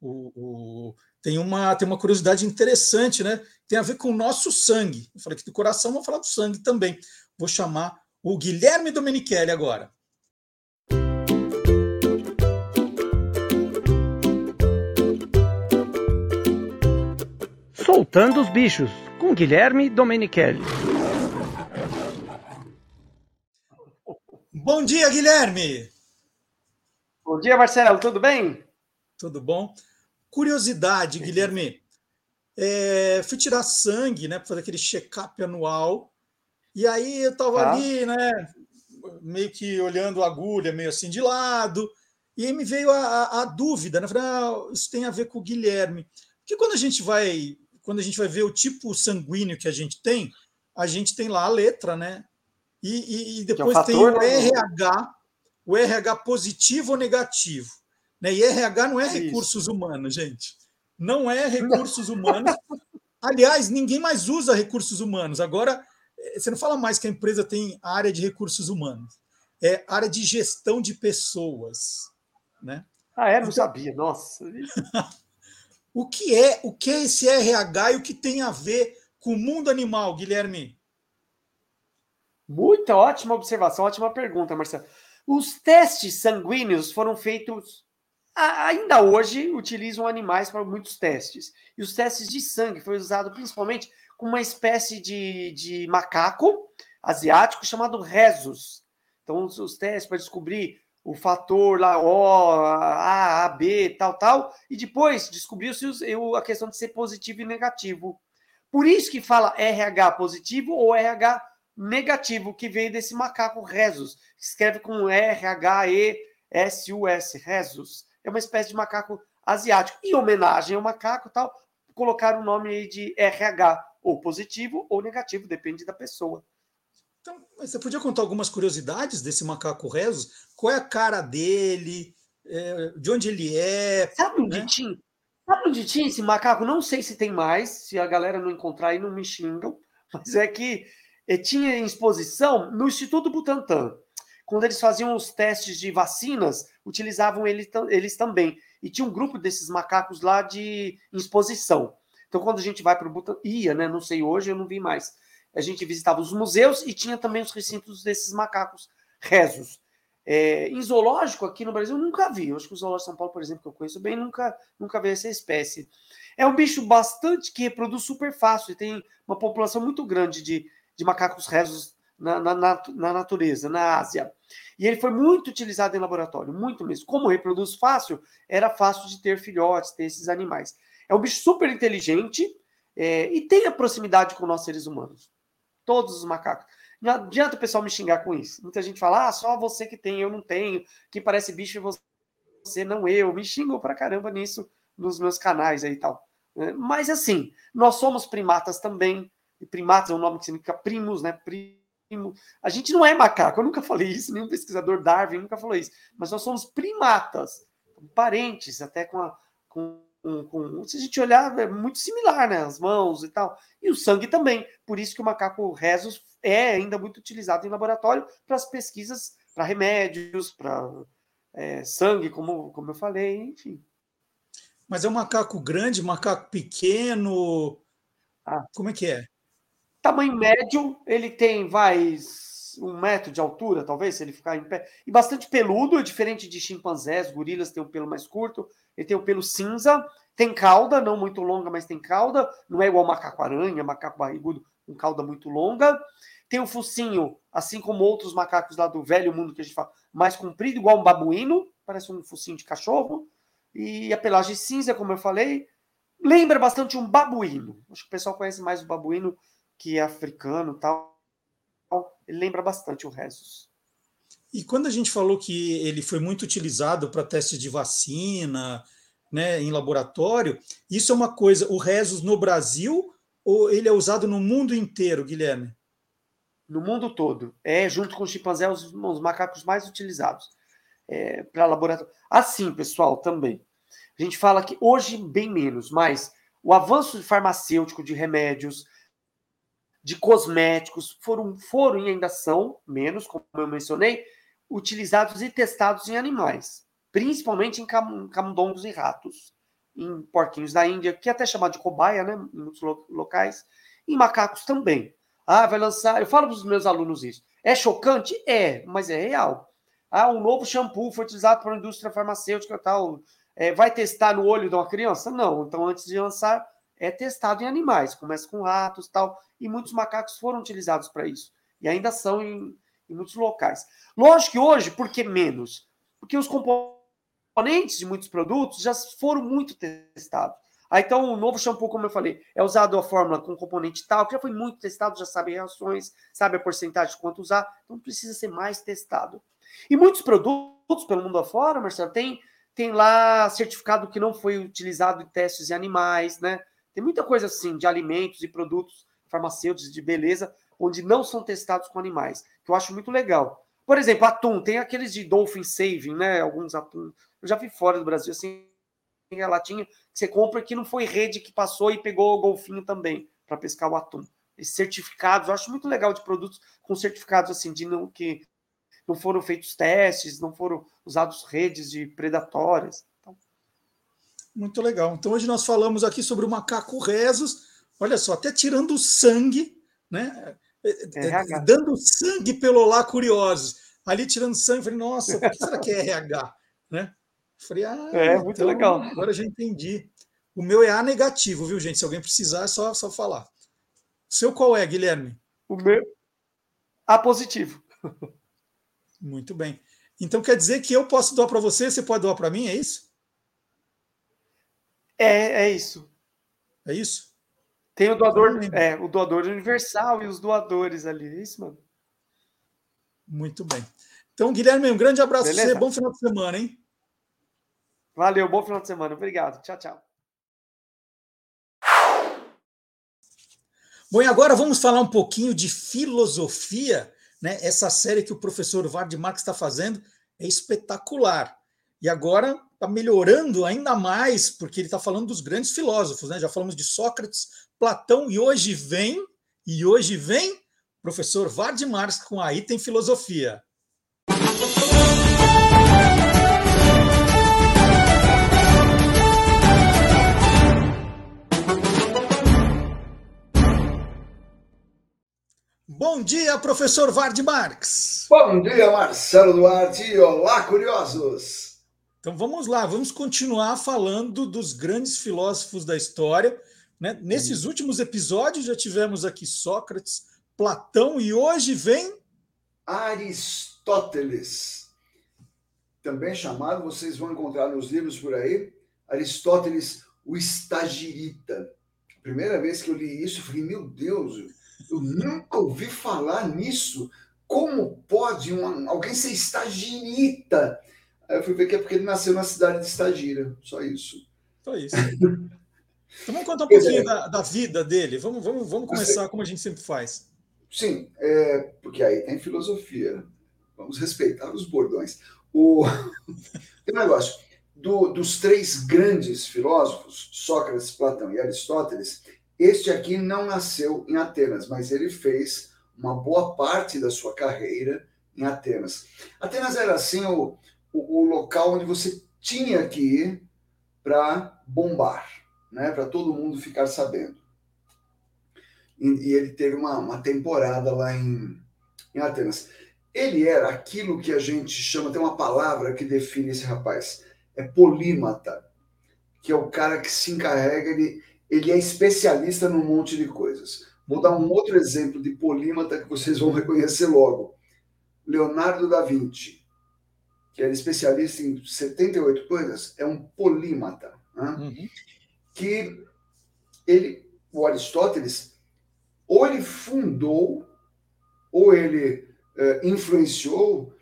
O, o, tem, uma, tem uma curiosidade interessante, né? Tem a ver com o nosso sangue. Eu falei que do coração, vou falar do sangue também. Vou chamar o Guilherme Domenichelli agora. Soltando os Bichos, com Guilherme Domenichelli. Bom dia, Guilherme! Bom dia, Marcelo, tudo bem? Tudo bom. Curiosidade, Guilherme. É, fui tirar sangue, né, para fazer aquele check-up anual. E aí eu estava tá. ali, né, meio que olhando a agulha, meio assim de lado. E aí me veio a, a, a dúvida, né? Falei, ah, isso tem a ver com o Guilherme. Porque quando a gente vai quando a gente vai ver o tipo sanguíneo que a gente tem, a gente tem lá a letra, né? E, e, e depois é um tem o RH, o RH positivo ou negativo. Né? E RH não é Isso. recursos humanos, gente. Não é recursos humanos. Aliás, ninguém mais usa recursos humanos. Agora, eh, você não fala mais que a empresa tem área de recursos humanos. É área de gestão de pessoas. Né? Ah, é? Não então, sabia. Nossa. O que é, o que é esse RH e o que tem a ver com o mundo animal, Guilherme? Muita ótima observação, ótima pergunta, Marcelo. Os testes sanguíneos foram feitos ainda hoje utilizam animais para muitos testes. E os testes de sangue foi usado principalmente com uma espécie de, de macaco asiático chamado Rhesus. Então, os, os testes para descobrir o fator lá, O, A, A, B, tal, tal, e depois descobriu-se a questão de ser positivo e negativo. Por isso que fala RH positivo ou RH negativo, que veio desse macaco Rhesus, escreve com R-H-E-S-U-S, Rhesus. É uma espécie de macaco asiático. Em homenagem ao macaco tal, colocaram o nome aí de RH, ou positivo ou negativo, depende da pessoa. Então, você podia contar algumas curiosidades desse macaco Rezos? Qual é a cara dele? É, de onde ele é? Sabe onde né? tinha? Sabe onde tinha esse macaco? Não sei se tem mais, se a galera não encontrar aí, não me xingam, mas é que tinha em exposição no Instituto Butantan. Quando eles faziam os testes de vacinas, utilizavam ele, eles também. E tinha um grupo desses macacos lá de exposição. Então, quando a gente vai para o Butantan, ia, né? Não sei hoje, eu não vi mais a gente visitava os museus e tinha também os recintos desses macacos rezos. É, em zoológico, aqui no Brasil, nunca vi. Eu acho que o zoológico de São Paulo, por exemplo, que eu conheço bem, nunca, nunca vi essa espécie. É um bicho bastante que reproduz super fácil e tem uma população muito grande de, de macacos rezos na, na, na, natureza, na Ásia. E ele foi muito utilizado em laboratório, muito mesmo. Como reproduz fácil, era fácil de ter filhotes, ter esses animais. É um bicho super inteligente é, e tem a proximidade com nós seres humanos. Todos os macacos. Não adianta o pessoal me xingar com isso. Muita gente fala, ah, só você que tem, eu não tenho. Que parece bicho você não eu. Me xingam pra caramba nisso nos meus canais aí e tal. É, mas assim, nós somos primatas também. E primatas é um nome que significa primos, né? Primo. A gente não é macaco, eu nunca falei isso, nenhum pesquisador Darwin nunca falou isso. Mas nós somos primatas, parentes, até com, a, com com, se a gente olhar, é muito similar, né? As mãos e tal. E o sangue também. Por isso que o macaco rhesus é ainda muito utilizado em laboratório para as pesquisas, para remédios, para é, sangue, como, como eu falei, enfim. Mas é um macaco grande, macaco pequeno? Ah. Como é que é? Tamanho médio, ele tem, vai, um metro de altura, talvez, se ele ficar em pé. E bastante peludo, diferente de chimpanzés, gorilas têm o pelo mais curto. Ele tem o pelo cinza, tem cauda, não muito longa, mas tem cauda. Não é igual macaco-aranha, macaco barrigudo com cauda muito longa. Tem o focinho, assim como outros macacos lá do velho mundo que a gente fala, mais comprido, igual um babuíno, parece um focinho de cachorro. E a pelagem cinza, como eu falei, lembra bastante um babuíno. Acho que o pessoal conhece mais o babuíno, que é africano tal. Ele lembra bastante o Rhesus. E quando a gente falou que ele foi muito utilizado para testes de vacina, né, em laboratório, isso é uma coisa, o Rezos no Brasil ou ele é usado no mundo inteiro, Guilherme? no mundo todo. É, junto com os chimpanzés, os, os macacos mais utilizados é, para laboratório. Assim, pessoal, também. A gente fala que hoje bem menos, mas o avanço farmacêutico de remédios, de cosméticos, foram, foram e ainda são, menos, como eu mencionei, utilizados e testados em animais, principalmente em camundongos e ratos, em porquinhos da Índia, que é até chamado de cobaia, né, em muitos locais, em macacos também. Ah, vai lançar. Eu falo para os meus alunos isso. É chocante? É, mas é real. Ah, um novo shampoo foi utilizado para a indústria farmacêutica tal. É, vai testar no olho de uma criança? Não. Então, antes de lançar, é testado em animais. Começa com ratos tal. E muitos macacos foram utilizados para isso. E ainda são em, em muitos locais. Lógico que hoje, por que menos? Porque os componentes de muitos produtos já foram muito testados. Ah, então, o novo shampoo, como eu falei, é usado a fórmula com componente tal, que já foi muito testado, já sabe reações, sabe a porcentagem de quanto usar, então precisa ser mais testado. E muitos produtos pelo mundo afora, Marcelo, tem, tem lá certificado que não foi utilizado em testes em animais, né? Tem muita coisa assim, de alimentos e produtos farmacêuticos de beleza, onde não são testados com animais, que eu acho muito legal. Por exemplo, atum, tem aqueles de Dolphin Saving, né? Alguns atum. Eu já vi fora do Brasil, assim, a latinha que você compra que não foi rede que passou e pegou o golfinho também para pescar o atum. Esses certificados, eu acho muito legal de produtos com certificados assim, de não que não foram feitos testes, não foram usados redes de predatórias. Muito legal. Então hoje nós falamos aqui sobre o macaco rezos. Olha só, até tirando sangue, né? É, é dando sangue pelo Olá Curiosos. Ali tirando sangue, falei, nossa, o que será que é RH? Né? Falei, ah, é muito então, legal. Agora já entendi. O meu é A negativo, viu, gente? Se alguém precisar, é só, só falar. O seu qual é, Guilherme? O meu A positivo. Muito bem. Então quer dizer que eu posso doar para você, você pode doar para mim, é isso? É, é isso. É isso? Tem o doador, é, o doador universal e os doadores ali, é isso, mano? Muito bem. Então, Guilherme, um grande abraço para você, bom final de semana, hein? Valeu, bom final de semana. Obrigado. Tchau, tchau. Bom, e agora vamos falar um pouquinho de filosofia. Né? Essa série que o professor Vard Marx está fazendo é espetacular. E agora está melhorando ainda mais, porque ele está falando dos grandes filósofos. Né? Já falamos de Sócrates, Platão, e hoje vem, e hoje vem, professor Vard Marx com a Item Filosofia. Bom dia, professor Vard Marx. Bom dia, Marcelo Duarte. Olá, curiosos. Então vamos lá, vamos continuar falando dos grandes filósofos da história. Né? Nesses últimos episódios já tivemos aqui Sócrates, Platão e hoje vem Aristóteles. Também chamado, vocês vão encontrar nos livros por aí, Aristóteles, o estagirita. Primeira vez que eu li isso, eu falei, meu Deus, eu nunca ouvi falar nisso. Como pode um, alguém ser estagirita? Aí eu fui ver que é porque ele nasceu na cidade de Estagira. Só isso. Só isso. então vamos contar um pouquinho é. da, da, vida dele. Vamos, vamos, vamos começar como a gente sempre faz. Sim, é, porque aí tem filosofia. Vamos respeitar os bordões. O, tem um negócio. Do, dos três grandes filósofos, Sócrates, Platão e Aristóteles, este aqui não nasceu em Atenas, mas ele fez uma boa parte da sua carreira em Atenas. Atenas era assim o, o, o local onde você tinha que ir para bombar, né? para todo mundo ficar sabendo. E, e ele teve uma, uma temporada lá em, em Atenas. Ele era aquilo que a gente chama, tem uma palavra que define esse rapaz, é polímata, que é o cara que se encarrega de ele é especialista num monte de coisas. Vou dar um outro exemplo de polímata que vocês vão reconhecer logo. Leonardo da Vinci, que era especialista em 78 coisas, é um polímata. Né? Uhum. Que ele, o Aristóteles, ou ele fundou, ou ele uh, influenciou,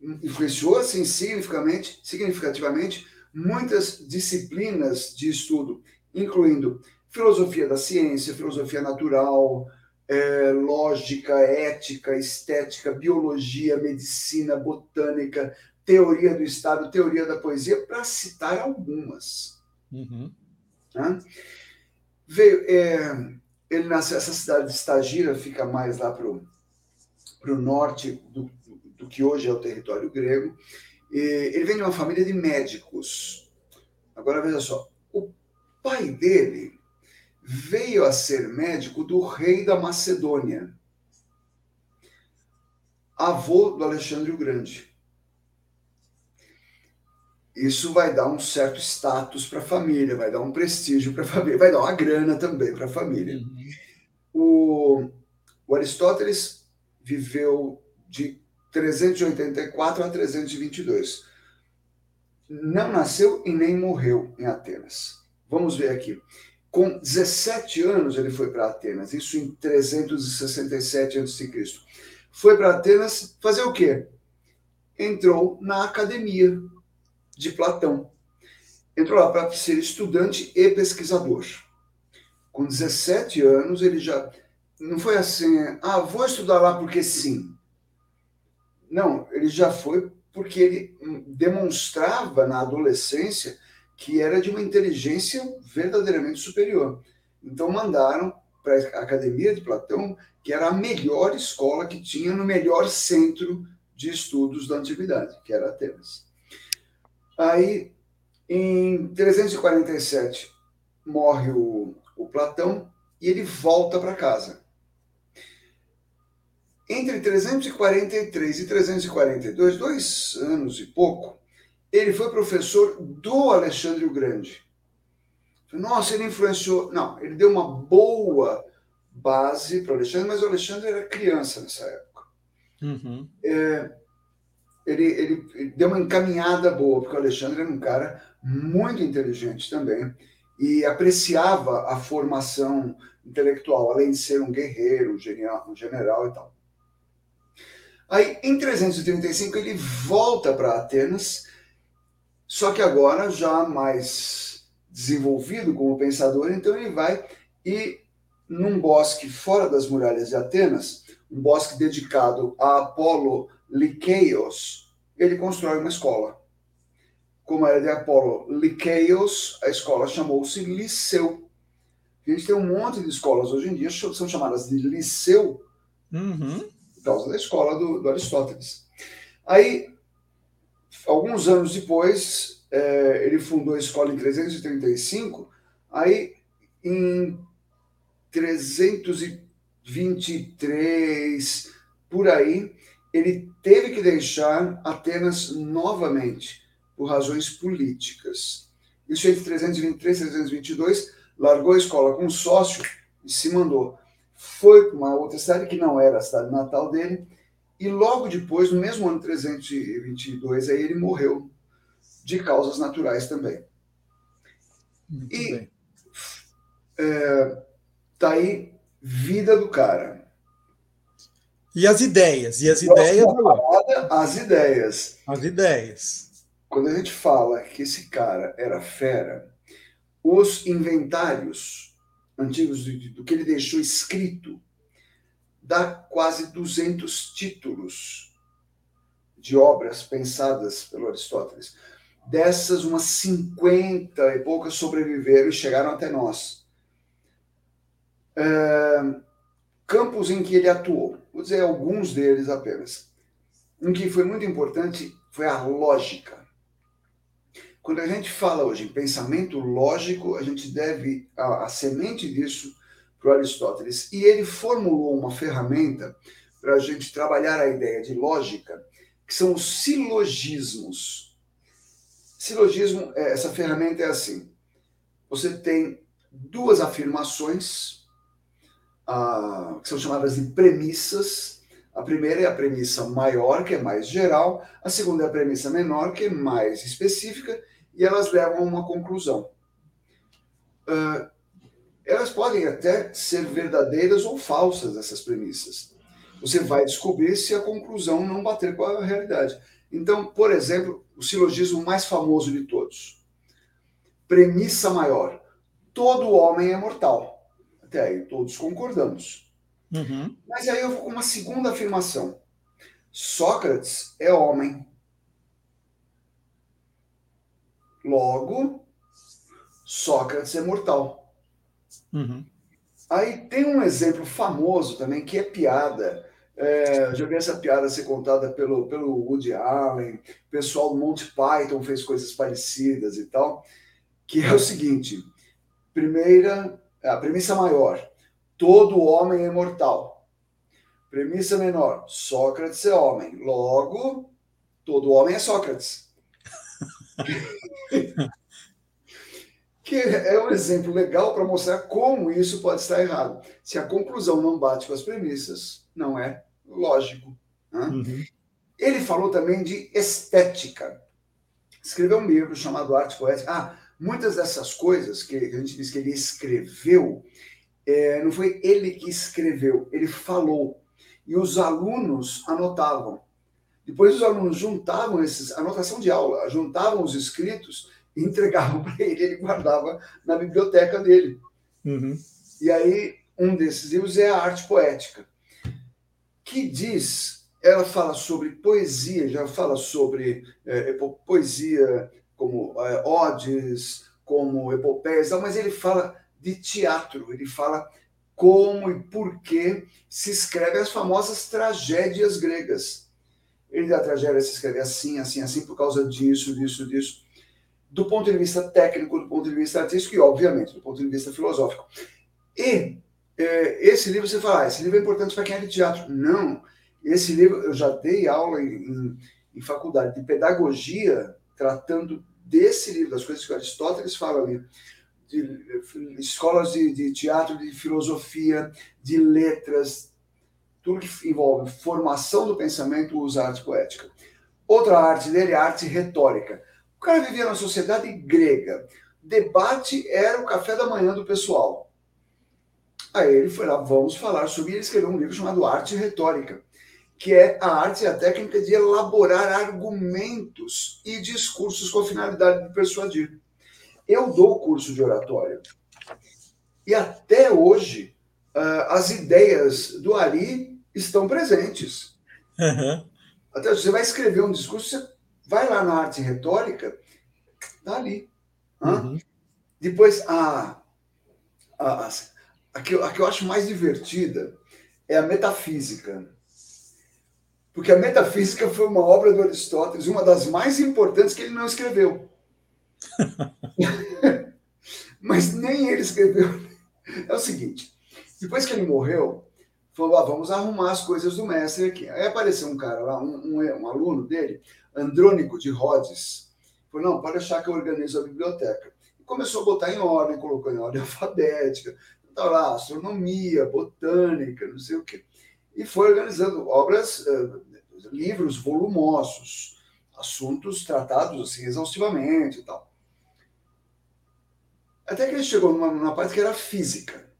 influenciou assim, significativamente, significativamente muitas disciplinas de estudo incluindo filosofia da ciência, filosofia natural, é, lógica, ética, estética, biologia, medicina, botânica, teoria do Estado, teoria da poesia, para citar algumas. Uhum. Né? Veio, é, ele nasceu, essa cidade de Stagira fica mais lá para o norte do, do que hoje é o território grego. E ele vem de uma família de médicos. Agora veja só, o pai dele veio a ser médico do rei da Macedônia, avô do Alexandre o Grande. Isso vai dar um certo status para a família, vai dar um prestígio para a família, vai dar uma grana também para a família. Uhum. O, o Aristóteles viveu de 384 a 322. Não nasceu e nem morreu em Atenas. Vamos ver aqui. Com 17 anos ele foi para Atenas, isso em 367 a.C. Foi para Atenas fazer o quê? Entrou na academia de Platão. Entrou lá para ser estudante e pesquisador. Com 17 anos ele já não foi assim, ah, vou estudar lá porque sim. Não, ele já foi porque ele demonstrava na adolescência que era de uma inteligência verdadeiramente superior. Então mandaram para a Academia de Platão, que era a melhor escola que tinha no melhor centro de estudos da antiguidade, que era Atenas. Aí, em 347, morre o, o Platão e ele volta para casa. Entre 343 e 342, dois anos e pouco, ele foi professor do Alexandre o Grande. Nossa, ele influenciou. Não, ele deu uma boa base para o Alexandre, mas o Alexandre era criança nessa época. Uhum. É, ele, ele, ele, deu uma encaminhada boa, porque o Alexandre era um cara muito inteligente também e apreciava a formação intelectual, além de ser um guerreiro, um general, um general e tal. Aí, em 335, ele volta para Atenas, só que agora já mais desenvolvido como pensador, então ele vai e num bosque fora das muralhas de Atenas, um bosque dedicado a Apolo Liqueios, ele constrói uma escola. Como era de Apolo Liqueios, a escola chamou-se Liceu. A gente tem um monte de escolas hoje em dia, são chamadas de Liceu, uhum causa da escola do, do Aristóteles. Aí, alguns anos depois, é, ele fundou a escola em 335, aí em 323, por aí, ele teve que deixar Atenas novamente, por razões políticas. Isso entre 323 e 322, largou a escola com um sócio e se mandou foi para uma outra cidade que não era a cidade natal dele, e logo depois, no mesmo ano 322, aí ele morreu de causas naturais também. Muito e bem. É, tá aí vida do cara. E as ideias, e as ideias. Parada, as ideias. As ideias. Quando a gente fala que esse cara era fera, os inventários antigos do, do que ele deixou escrito, dá quase 200 títulos de obras pensadas pelo Aristóteles. Dessas, umas 50 e poucas sobreviveram e chegaram até nós. Campos em que ele atuou, vou dizer alguns deles apenas. Um que foi muito importante foi a lógica. Quando a gente fala hoje em pensamento lógico, a gente deve a, a semente disso para Aristóteles. E ele formulou uma ferramenta para a gente trabalhar a ideia de lógica, que são os silogismos. Silogismo, é, essa ferramenta é assim: você tem duas afirmações, ah, que são chamadas de premissas. A primeira é a premissa maior, que é mais geral, a segunda é a premissa menor, que é mais específica, e elas levam a uma conclusão. Uh, elas podem até ser verdadeiras ou falsas, essas premissas. Você vai descobrir se a conclusão não bater com a realidade. Então, por exemplo, o silogismo mais famoso de todos. Premissa maior: todo homem é mortal. Até aí todos concordamos. Uhum. Mas aí eu vou com uma segunda afirmação. Sócrates é homem. Logo, Sócrates é mortal. Uhum. Aí tem um exemplo famoso também que é piada. É, já vi essa piada ser contada pelo, pelo Woody Allen, o pessoal do Monty Python fez coisas parecidas e tal, que é o seguinte: primeira, a premissa maior, todo homem é mortal. Premissa menor, Sócrates é homem. Logo, todo homem é Sócrates. que é um exemplo legal para mostrar como isso pode estar errado. Se a conclusão não bate com as premissas, não é lógico. Né? Uhum. Ele falou também de estética. Escreveu um livro chamado Arte Poética. Ah, muitas dessas coisas que a gente diz que ele escreveu, é, não foi ele que escreveu, ele falou. E os alunos anotavam. Depois os alunos juntavam esses, anotação de aula, juntavam os escritos entregavam para ele, ele guardava na biblioteca dele. Uhum. E aí, um desses livros é a Arte Poética, que diz, ela fala sobre poesia, já fala sobre é, poesia como é, odes, como epopeias, mas ele fala de teatro, ele fala como e por que se escreve as famosas tragédias gregas. Ele da tragédia se escreve assim, assim, assim, por causa disso, disso, disso do ponto de vista técnico, do ponto de vista artístico e, obviamente, do ponto de vista filosófico. E é, esse livro, você fala, ah, esse livro é importante para quem é de teatro. Não. Esse livro, eu já dei aula em, em, em faculdade de pedagogia, tratando desse livro, das coisas que Aristóteles fala ali, de escolas de, de teatro, de filosofia, de letras, tudo que envolve formação do pensamento, usa arte poética. Outra arte dele é a arte retórica. O cara vivia na sociedade grega. Debate era o café da manhã do pessoal. Aí ele foi lá, vamos falar sobre. Ele escreveu um livro chamado Arte Retórica, que é a arte e a técnica de elaborar argumentos e discursos com a finalidade de persuadir. Eu dou curso de oratória. E até hoje, uh, as ideias do Ari estão presentes. Uhum. Até você vai escrever um discurso, você Vai lá na arte retórica, tá ali. Uhum. Depois, a, a, a, que, a que eu acho mais divertida é a metafísica. Porque a metafísica foi uma obra do Aristóteles, uma das mais importantes que ele não escreveu. Mas nem ele escreveu. É o seguinte: depois que ele morreu, falou: ah, vamos arrumar as coisas do mestre aqui. Aí apareceu um cara lá, um, um, um aluno dele, Andrônico de Rhodes, falou, não, pode achar que eu organizo a biblioteca. E começou a botar em ordem, colocou em ordem alfabética, tá lá, astronomia, botânica, não sei o quê. E foi organizando obras, eh, livros volumosos, assuntos tratados assim exaustivamente e tal. Até que ele chegou numa, numa parte que era física.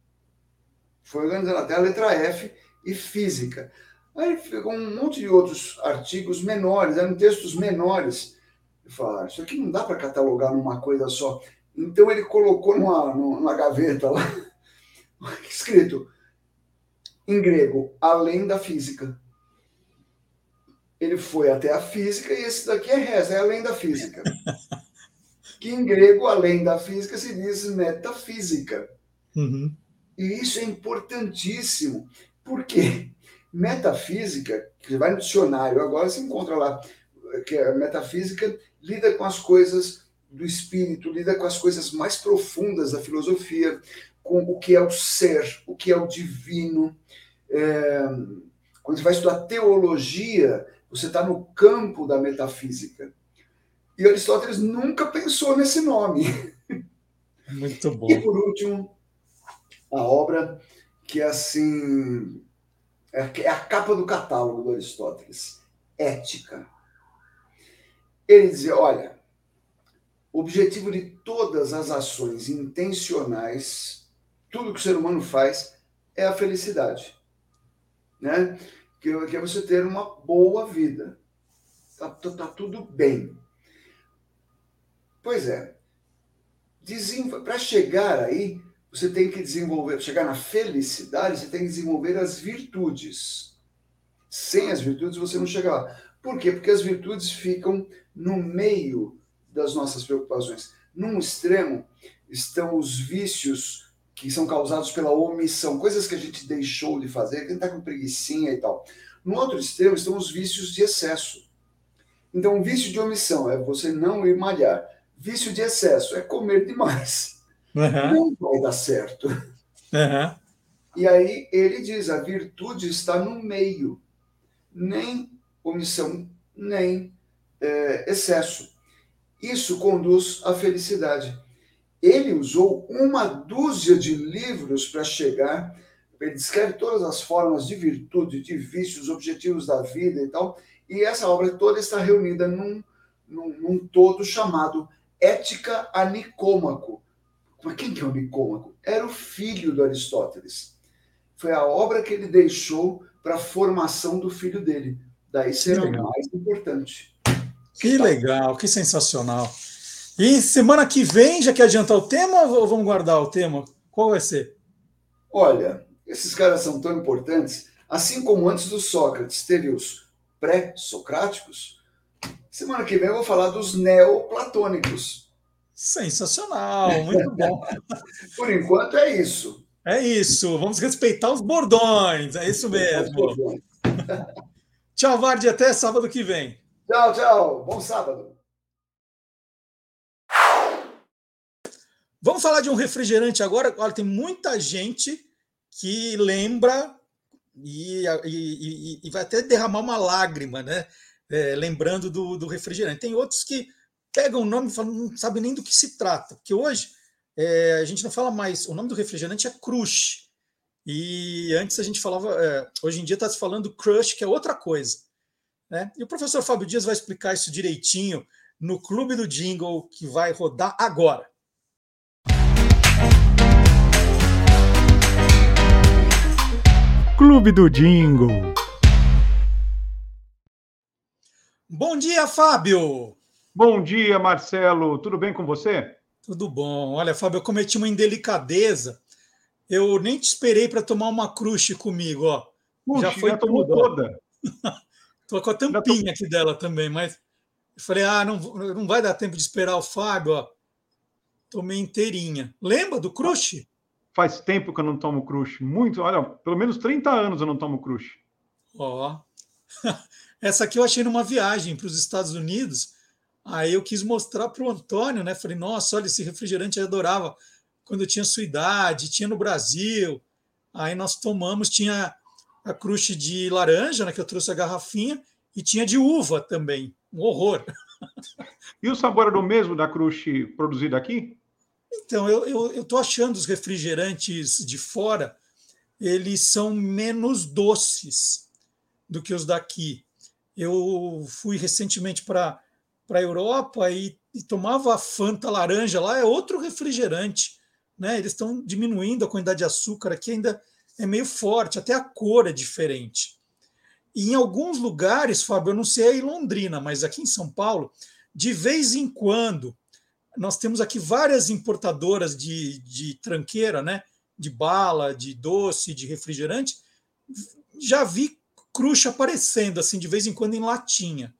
Foi organizando até a letra F e física. Aí pegou um monte de outros artigos menores, eram textos menores. Eu falei, ah, isso aqui não dá para catalogar numa coisa só. Então ele colocou numa, numa gaveta lá, escrito em grego, além da física. Ele foi até a física e esse daqui é reza, é além da física. que em grego, além da física, se diz metafísica. Uhum. E isso é importantíssimo. Por quê? Metafísica, que vai no dicionário, agora se encontra lá, que a metafísica lida com as coisas do espírito, lida com as coisas mais profundas da filosofia, com o que é o ser, o que é o divino. É, quando você vai estudar teologia, você está no campo da metafísica. E Aristóteles nunca pensou nesse nome. Muito bom. E por último, a obra que é assim é, é a capa do catálogo do Aristóteles. Ética. Ele dizia: olha, o objetivo de todas as ações intencionais, tudo que o ser humano faz, é a felicidade. Né? Que, é você ter uma boa vida. Tá, tá, tá tudo bem. Pois é. Para chegar aí, você tem que desenvolver, chegar na felicidade, você tem que desenvolver as virtudes. Sem as virtudes você não chega lá. Por quê? Porque as virtudes ficam no meio das nossas preocupações. Num extremo estão os vícios que são causados pela omissão, coisas que a gente deixou de fazer, que a gente está com preguiçinha e tal. No outro extremo estão os vícios de excesso. Então, vício de omissão é você não ir malhar. Vício de excesso é comer demais. Uhum. Não vai dar certo. Uhum. E aí ele diz: a virtude está no meio, nem omissão, nem é, excesso. Isso conduz à felicidade. Ele usou uma dúzia de livros para chegar, ele descreve todas as formas de virtude, de vícios, objetivos da vida e tal, e essa obra toda está reunida num, num, num todo chamado Ética a Nicômaco. Mas quem que é o Nicômaco? Era o filho do Aristóteles. Foi a obra que ele deixou para a formação do filho dele. Daí será mais importante. Que legal, que sensacional. E semana que vem, já quer adiantar o tema ou vamos guardar o tema? Qual vai ser? Olha, esses caras são tão importantes. Assim como antes do Sócrates teve os pré-socráticos, semana que vem eu vou falar dos neoplatônicos. Sensacional, muito bom. Por enquanto é isso. É isso, vamos respeitar os bordões, é isso mesmo. tchau, Vardy, até sábado que vem. Tchau, tchau, bom sábado. Vamos falar de um refrigerante agora. Olha, tem muita gente que lembra e, e, e vai até derramar uma lágrima, né? É, lembrando do, do, refrigerante. Tem outros que pegam o nome e falam, não sabem nem do que se trata, porque hoje é, a gente não fala mais. O nome do refrigerante é Crush. E antes a gente falava, é, hoje em dia está se falando Crush, que é outra coisa. Né? E o professor Fábio Dias vai explicar isso direitinho no Clube do Jingle, que vai rodar agora. Clube do Jingle. Bom dia, Fábio. Bom dia, Marcelo. Tudo bem com você? Tudo bom. Olha, Fábio, eu cometi uma indelicadeza. Eu nem te esperei para tomar uma crush comigo, ó. Puxa, já foi já tomou toda. Tô com a tampinha tô... aqui dela também, mas eu falei, ah, não, não vai dar tempo de esperar o Fábio, ó. Tomei inteirinha. Lembra do crush? Faz tempo que eu não tomo crush. Muito, olha, pelo menos 30 anos eu não tomo crush. Ó. Essa aqui eu achei numa viagem para os Estados Unidos. Aí eu quis mostrar para o Antônio, né? Falei, nossa, olha, esse refrigerante eu adorava quando eu tinha sua idade, tinha no Brasil. Aí nós tomamos, tinha a crush de laranja, né? Que eu trouxe a garrafinha, e tinha de uva também. Um horror. E o sabor era o mesmo da crush produzida aqui? Então, eu estou achando os refrigerantes de fora, eles são menos doces do que os daqui. Eu fui recentemente para a Europa e, e tomava a Fanta laranja lá, é outro refrigerante. Né? Eles estão diminuindo a quantidade de açúcar aqui, ainda é meio forte, até a cor é diferente. E em alguns lugares, Fábio, eu não sei em Londrina, mas aqui em São Paulo, de vez em quando nós temos aqui várias importadoras de, de tranqueira, né? De bala, de doce, de refrigerante. Já vi crush aparecendo assim de vez em quando em latinha.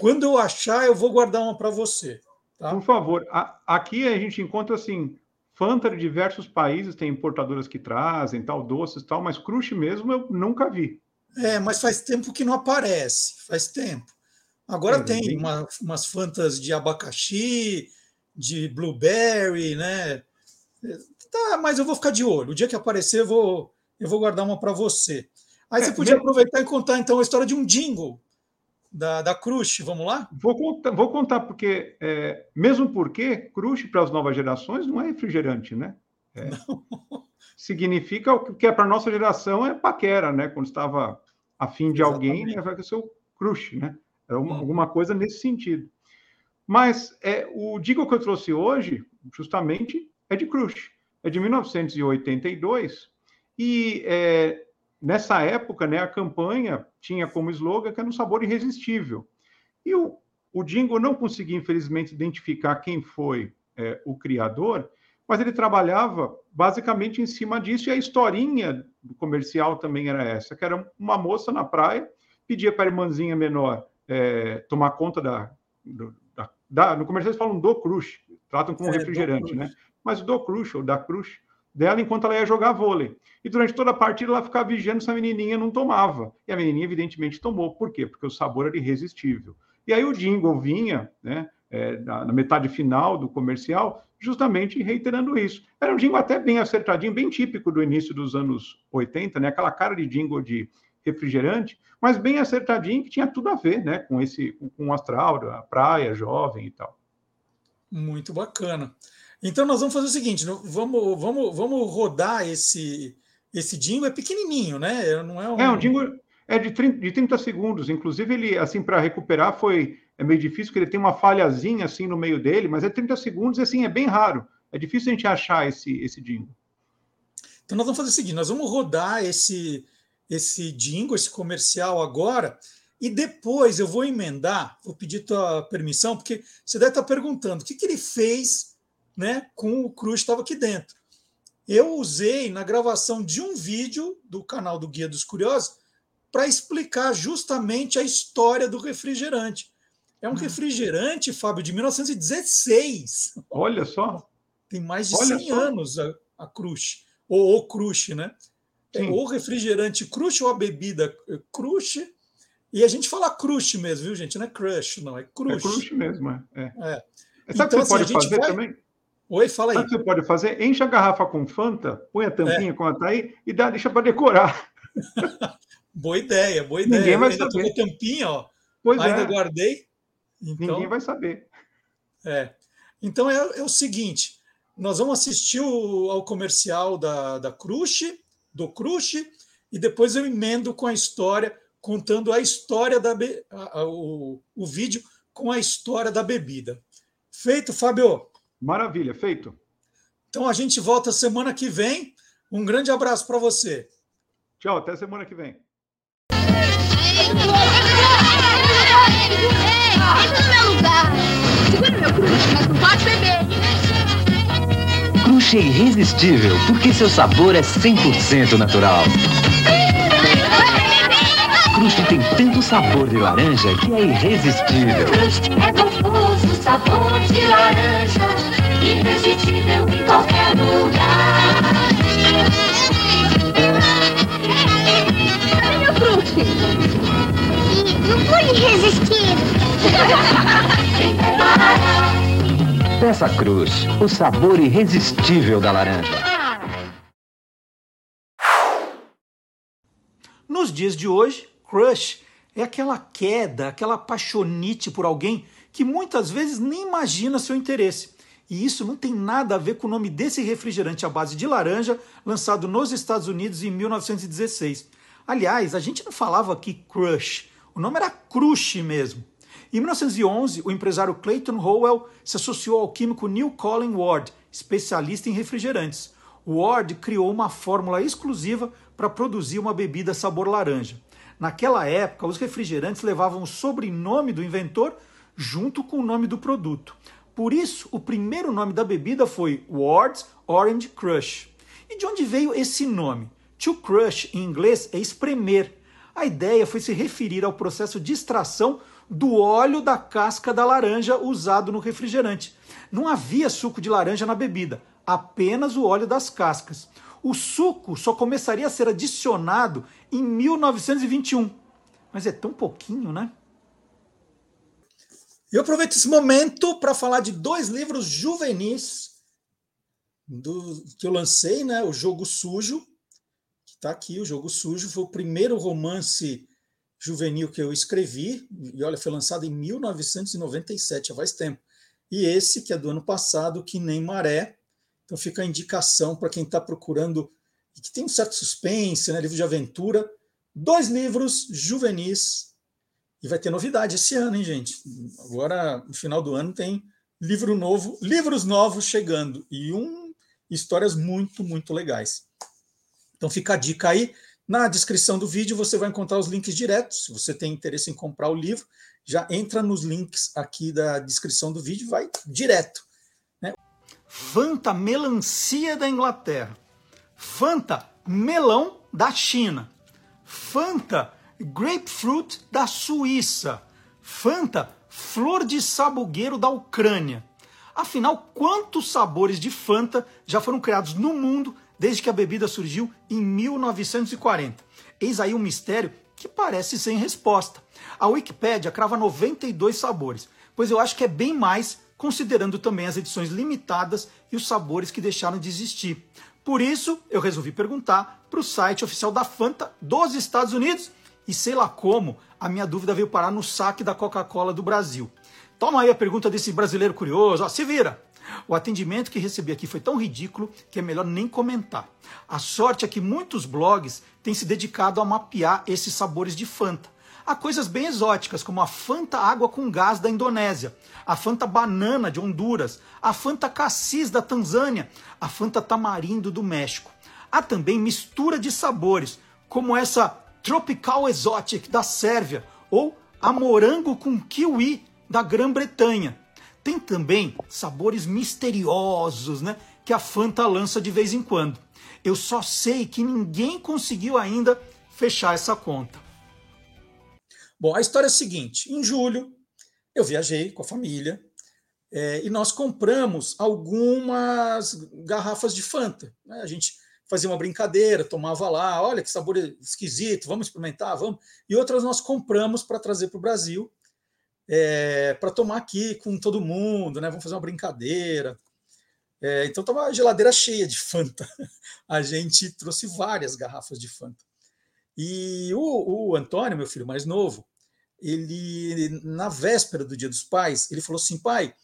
Quando eu achar, eu vou guardar uma para você. Tá? Por favor, a, aqui a gente encontra assim Fanta de diversos países, tem importadoras que trazem tal doces tal, mas crush mesmo eu nunca vi. É, mas faz tempo que não aparece, faz tempo. Agora é, tem uma, umas fantas de abacaxi, de blueberry, né? Tá, mas eu vou ficar de olho. O dia que aparecer, eu vou, eu vou guardar uma para você. Aí você é, podia aproveitar e contar então a história de um jingle da, da Crush. Vamos lá? Vou contar, vou contar porque, é, mesmo porque Crush para as novas gerações não é refrigerante, né? É, significa o que é para a nossa geração é paquera, né? Quando estava afim de Exatamente. alguém, né, vai ser o Crush, né? Era uma, hum. alguma coisa nesse sentido. Mas é, o Digo que eu trouxe hoje, justamente, é de Crush. É de 1982. E é, nessa época, né, a campanha tinha como slogan que era um sabor irresistível. E o, o Dingo não conseguia, infelizmente, identificar quem foi é, o criador, mas ele trabalhava basicamente em cima disso, e a historinha do comercial também era essa, que era uma moça na praia, pedia para a irmãzinha menor é, tomar conta da, do, da, da, No comercial eles falam do crush, tratam como é, refrigerante, né? Mas do crush, ou da crush, dela enquanto ela ia jogar vôlei. E durante toda a partida ela ficava vigiando se a menininha não tomava. E a menininha, evidentemente, tomou. Por quê? Porque o sabor era irresistível. E aí o jingle vinha, né, é, na, na, metade final do comercial, justamente reiterando isso. Era um jingle até bem acertadinho, bem típico do início dos anos 80, né, aquela cara de jingle de refrigerante, mas bem acertadinho, que tinha tudo a ver né, com esse com o astral, a praia, jovem e tal. Muito bacana. Então nós vamos fazer o seguinte, vamos, vamos, vamos rodar esse esse jingle é pequenininho, né? Não é um, é um jingle é de 30, de 30 segundos. Inclusive ele assim para recuperar foi é meio difícil, porque ele tem uma falhazinha assim no meio dele, mas é 30 segundos e assim é bem raro. É difícil a gente achar esse esse jingle. Então nós vamos fazer o seguinte, nós vamos rodar esse esse jingle, esse comercial agora, e depois eu vou emendar, vou pedir tua permissão, porque você deve estar perguntando o que, que ele fez né, com o Cruz estava aqui dentro. Eu usei na gravação de um vídeo do canal do Guia dos Curiosos para explicar justamente a história do refrigerante. É um hum. refrigerante, Fábio, de 1916. Olha só. Tem mais de Olha 100 só. anos a, a Crush, ou o Crush, né? É o refrigerante Crush ou a bebida Crush. E a gente fala Crush mesmo, viu, gente? Não é Crush, não, é Crush. É Crush mesmo, é. é. é. Sabe o então, que você assim, pode fazer vai... também? Oi, fala aí. Sabe o que você pode fazer? Enche a garrafa com Fanta, põe a tampinha é. como está aí e dá, deixa para decorar. boa ideia, boa ideia. Ninguém vai saber. a tampinha, ó. Pois ainda é. guardei. Então, Ninguém vai saber. É. Então é, é o seguinte: nós vamos assistir o, ao comercial da, da Crush, do Crush, e depois eu emendo com a história, contando a história da a, a, o, o vídeo com a história da bebida. Feito, Fábio? Maravilha, feito. Então a gente volta semana que vem. Um grande abraço para você. Tchau, até semana que vem. Entra no meu lugar. Segura meu crush, mas não pode beber. Crush é irresistível, porque seu sabor é 100% natural. Crush tem tanto sabor de laranja que é irresistível. Crush é confuso, sabor de laranja, irresistível em qualquer lugar. Cadê meu Crush? Não foi irresistível. Peça Cruz, o sabor irresistível da laranja. Nos dias de hoje, crush é aquela queda, aquela apaixonite por alguém que muitas vezes nem imagina seu interesse. E isso não tem nada a ver com o nome desse refrigerante à base de laranja, lançado nos Estados Unidos em 1916. Aliás, a gente não falava aqui crush, o nome era crush mesmo. Em 1911, o empresário Clayton Howell se associou ao químico Neil Colin Ward, especialista em refrigerantes. Ward criou uma fórmula exclusiva para produzir uma bebida sabor laranja. Naquela época, os refrigerantes levavam o sobrenome do inventor junto com o nome do produto. Por isso, o primeiro nome da bebida foi Ward's Orange Crush. E de onde veio esse nome? To crush, em inglês, é espremer. A ideia foi se referir ao processo de extração do óleo da casca da laranja usado no refrigerante. Não havia suco de laranja na bebida, apenas o óleo das cascas. O suco só começaria a ser adicionado em 1921. Mas é tão pouquinho, né? Eu aproveito esse momento para falar de dois livros juvenis do, que eu lancei, né? O Jogo Sujo, que está aqui, o Jogo Sujo, foi o primeiro romance juvenil que eu escrevi, e olha, foi lançado em 1997, há faz tempo. E esse, que é do ano passado, Que Nem Maré, então fica a indicação para quem está procurando que tem um certo suspense, né, livro de aventura, dois livros juvenis e vai ter novidade esse ano, hein, gente? Agora, no final do ano tem livro novo, livros novos chegando e um histórias muito, muito legais. Então fica a dica aí. Na descrição do vídeo você vai encontrar os links diretos. Se você tem interesse em comprar o livro, já entra nos links aqui da descrição do vídeo, vai direto. Fanta melancia da Inglaterra, Fanta melão da China, Fanta grapefruit da Suíça, Fanta flor de sabugueiro da Ucrânia. Afinal, quantos sabores de Fanta já foram criados no mundo desde que a bebida surgiu em 1940? Eis aí um mistério que parece sem resposta. A Wikipédia crava 92 sabores, pois eu acho que é bem mais, considerando também as edições limitadas e os sabores que deixaram de existir. Por isso, eu resolvi perguntar para o site oficial da Fanta dos Estados Unidos e sei lá como a minha dúvida veio parar no saque da Coca-Cola do Brasil. Toma aí a pergunta desse brasileiro curioso, ó, se vira. O atendimento que recebi aqui foi tão ridículo que é melhor nem comentar. A sorte é que muitos blogs têm se dedicado a mapear esses sabores de Fanta. Há coisas bem exóticas, como a Fanta água com gás da Indonésia, a Fanta banana de Honduras, a Fanta cassis da Tanzânia, a Fanta tamarindo do México. Há também mistura de sabores, como essa Tropical Exotic da Sérvia ou a morango com kiwi da Grã-Bretanha. Tem também sabores misteriosos, né, que a Fanta lança de vez em quando. Eu só sei que ninguém conseguiu ainda fechar essa conta. Bom, a história é a seguinte: em julho, eu viajei com a família é, e nós compramos algumas garrafas de Fanta. Né? A gente fazia uma brincadeira, tomava lá, olha que sabor esquisito, vamos experimentar, vamos. E outras nós compramos para trazer para o Brasil, é, para tomar aqui com todo mundo, né? Vamos fazer uma brincadeira. É, então estava a geladeira cheia de Fanta. A gente trouxe várias garrafas de Fanta. E o, o Antônio, meu filho mais novo, ele na véspera do Dia dos Pais, ele falou assim, pai,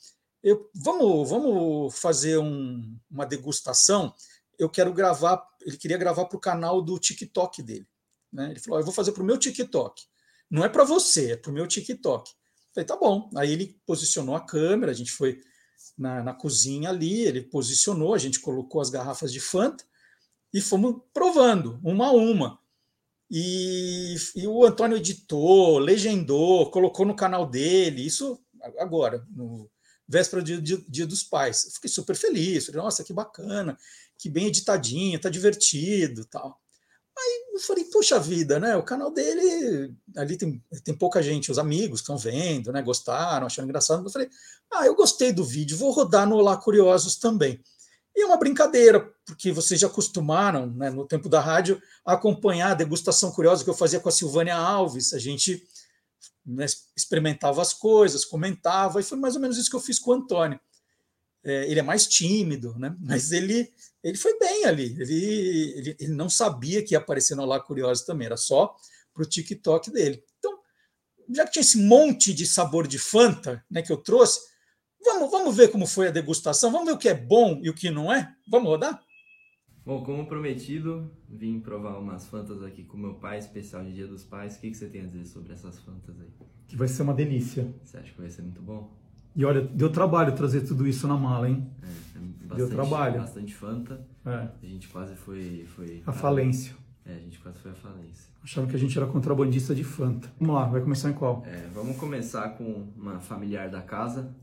eu, vamos, vamos fazer um, uma degustação eu quero gravar, ele queria gravar para o canal do TikTok dele. Né? Ele falou: oh, eu vou fazer para o meu TikTok. Não é para você, é para o meu TikTok. Eu falei, tá bom. Aí ele posicionou a câmera, a gente foi na, na cozinha ali, ele posicionou, a gente colocou as garrafas de Fanta e fomos provando, uma a uma. E, e, o Antônio editou, legendou, colocou no canal dele, isso agora, no véspera do dia, dia dos pais. Eu fiquei super feliz, falei, nossa, que bacana que bem editadinho, tá divertido tal. Aí eu falei, puxa vida, né? O canal dele, ali tem, tem pouca gente, os amigos estão vendo, né? Gostaram, acharam engraçado. Eu falei, ah, eu gostei do vídeo, vou rodar no Olá Curiosos também. E é uma brincadeira, porque vocês já acostumaram, né, no tempo da rádio, a acompanhar a degustação curiosa que eu fazia com a Silvânia Alves. A gente né, experimentava as coisas, comentava, e foi mais ou menos isso que eu fiz com o Antônio. É, ele é mais tímido, né? mas ele ele foi bem ali. Ele, ele, ele não sabia que ia aparecer no Olá Curioso também, era só para o TikTok dele. Então, já que tinha esse monte de sabor de Fanta né, que eu trouxe, vamos, vamos ver como foi a degustação, vamos ver o que é bom e o que não é? Vamos rodar? Bom, como prometido, vim provar umas Fantas aqui com meu pai, especial de Dia dos Pais. O que, que você tem a dizer sobre essas Fantas aí? Que vai ser uma delícia. Você acha que vai ser muito bom? E olha, deu trabalho trazer tudo isso na mala, hein? É, bastante, deu trabalho. Bastante Fanta. É. A gente quase foi. foi a falência. É, a gente quase foi à falência. Acharam que a gente era contrabandista de Fanta. Vamos lá, vai começar em qual? É, vamos começar com uma familiar da casa,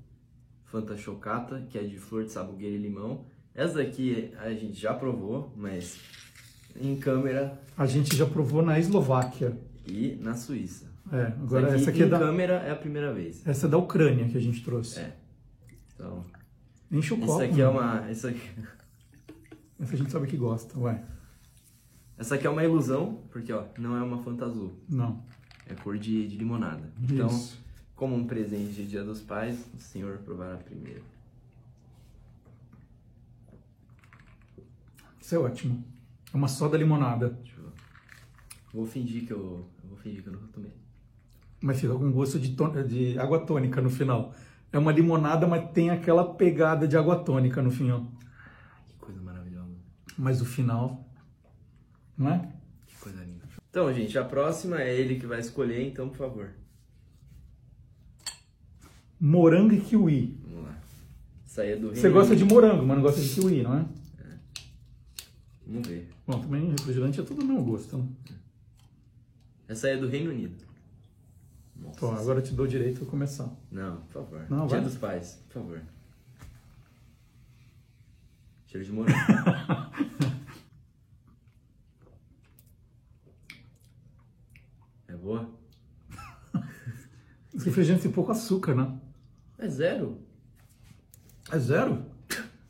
Fanta Chocata, que é de flor de sabugueira e limão. Essa daqui a gente já provou, mas em câmera. A gente já provou na Eslováquia. E na Suíça. É, agora essa aqui, essa aqui é da câmera é a primeira vez. Essa é da Ucrânia que a gente trouxe. É. Então. Enche o copo. Essa aqui é uma. Essa, aqui... essa a gente sabe que gosta, ué. Essa aqui é uma ilusão, porque ó, não é uma Fanta azul. Não. É cor de, de limonada. Isso. Então, como um presente de Dia dos Pais, o senhor provará primeiro. Isso é ótimo. É uma soda limonada. Vou fingir que eu, eu vou fingir que eu não tomei mas fica com gosto de, de água tônica no final. É uma limonada, mas tem aquela pegada de água tônica no final. Que coisa maravilhosa. Mas o final, não é? Que coisa linda. Então, gente, a próxima é ele que vai escolher, então, por favor. Morango e kiwi. Vamos lá. Isso aí é do Você gosta de morango, mas não gosta de kiwi, não é? Vamos ver. Bom, também refrigerante é tudo o mesmo gosto, né? Essa aí é do Reino Unido. Nossa. Pô, agora eu te dou o direito de começar. Não, por favor. Não, Dia vai. dos pais, por favor. Cheiro de morango. é boa? Esse refrigerante tem pouco açúcar, né? É zero. É zero?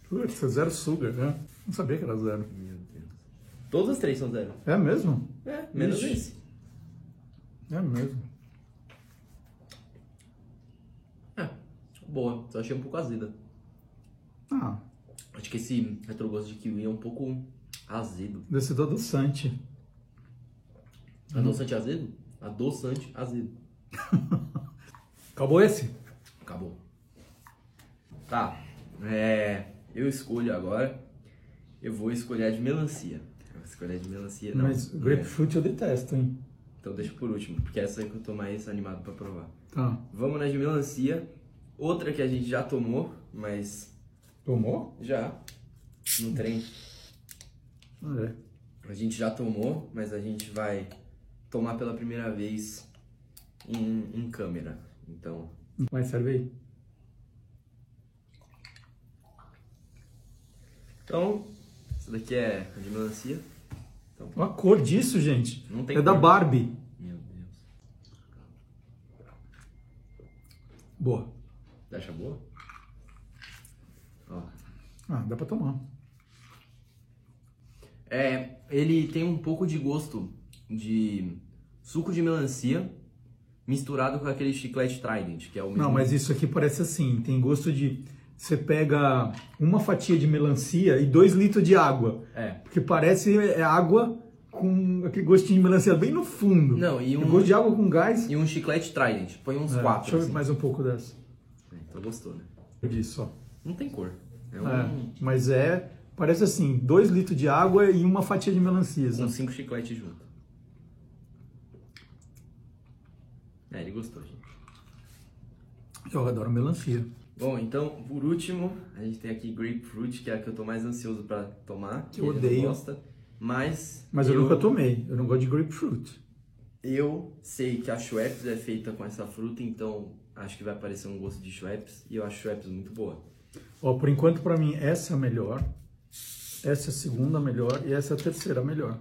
Putz, é zero sugar, né? Não sabia que era zero. Todos os três são zero. É mesmo? É, menos Ixi. esse. É mesmo. É, boa. Só achei um pouco azeda. Ah, Acho que esse retrogosto de kiwi é um pouco azedo. desse do adoçante. Adoçante azedo? Adoçante azedo. Acabou esse? Acabou. Tá. É, eu escolho agora. Eu vou escolher a de melancia. A de melancia. Não, Mas não é. grapefruit eu detesto, hein? Então deixa por último, porque essa é que eu tô mais animado pra provar. Tá. Vamos na de melancia. Outra que a gente já tomou, mas Tomou? já no trem. Ah, é. A gente já tomou, mas a gente vai tomar pela primeira vez em, em câmera. Então, Mas serve aí. então essa daqui é a de melancia. Olha a cor disso, gente. Não tem é da cor. Barbie. Meu Deus. Boa. Acha boa? Ó. Ah, dá pra tomar. É, ele tem um pouco de gosto de suco de melancia misturado com aquele chiclete Trident, que é o mesmo. Não, mas isso aqui parece assim, tem gosto de... Você pega uma fatia de melancia e dois litros de água. É. Porque parece é água com aquele gostinho de melancia bem no fundo. Não, e um, gosto de água com gás. e um chiclete Trident. Põe uns É, quatro. Deixa eu ver assim. mais um pouco dessa. É, Então gostou, né? Disso, ó. Não tem cor. É um, É, mas é, parece assim, dois litros de água e uma fatia de melancia. com cinco chicletes junto. É, ele gostou, gente. Eu adoro melancia. Bom, então, por último, a gente tem aqui Grapefruit, que é a que eu tô mais ansioso pra tomar. Que eu odeio. Gosta, mas. Mas eu, nunca tomei, eu não gosto de grapefruit. Eu sei que a Schweppes é feita com essa fruta, então acho que vai aparecer um gosto de Schweppes. E eu acho Schweppes muito boa. Ó, por enquanto, pra mim, essa é a melhor, essa é a segunda melhor e essa é a terceira melhor.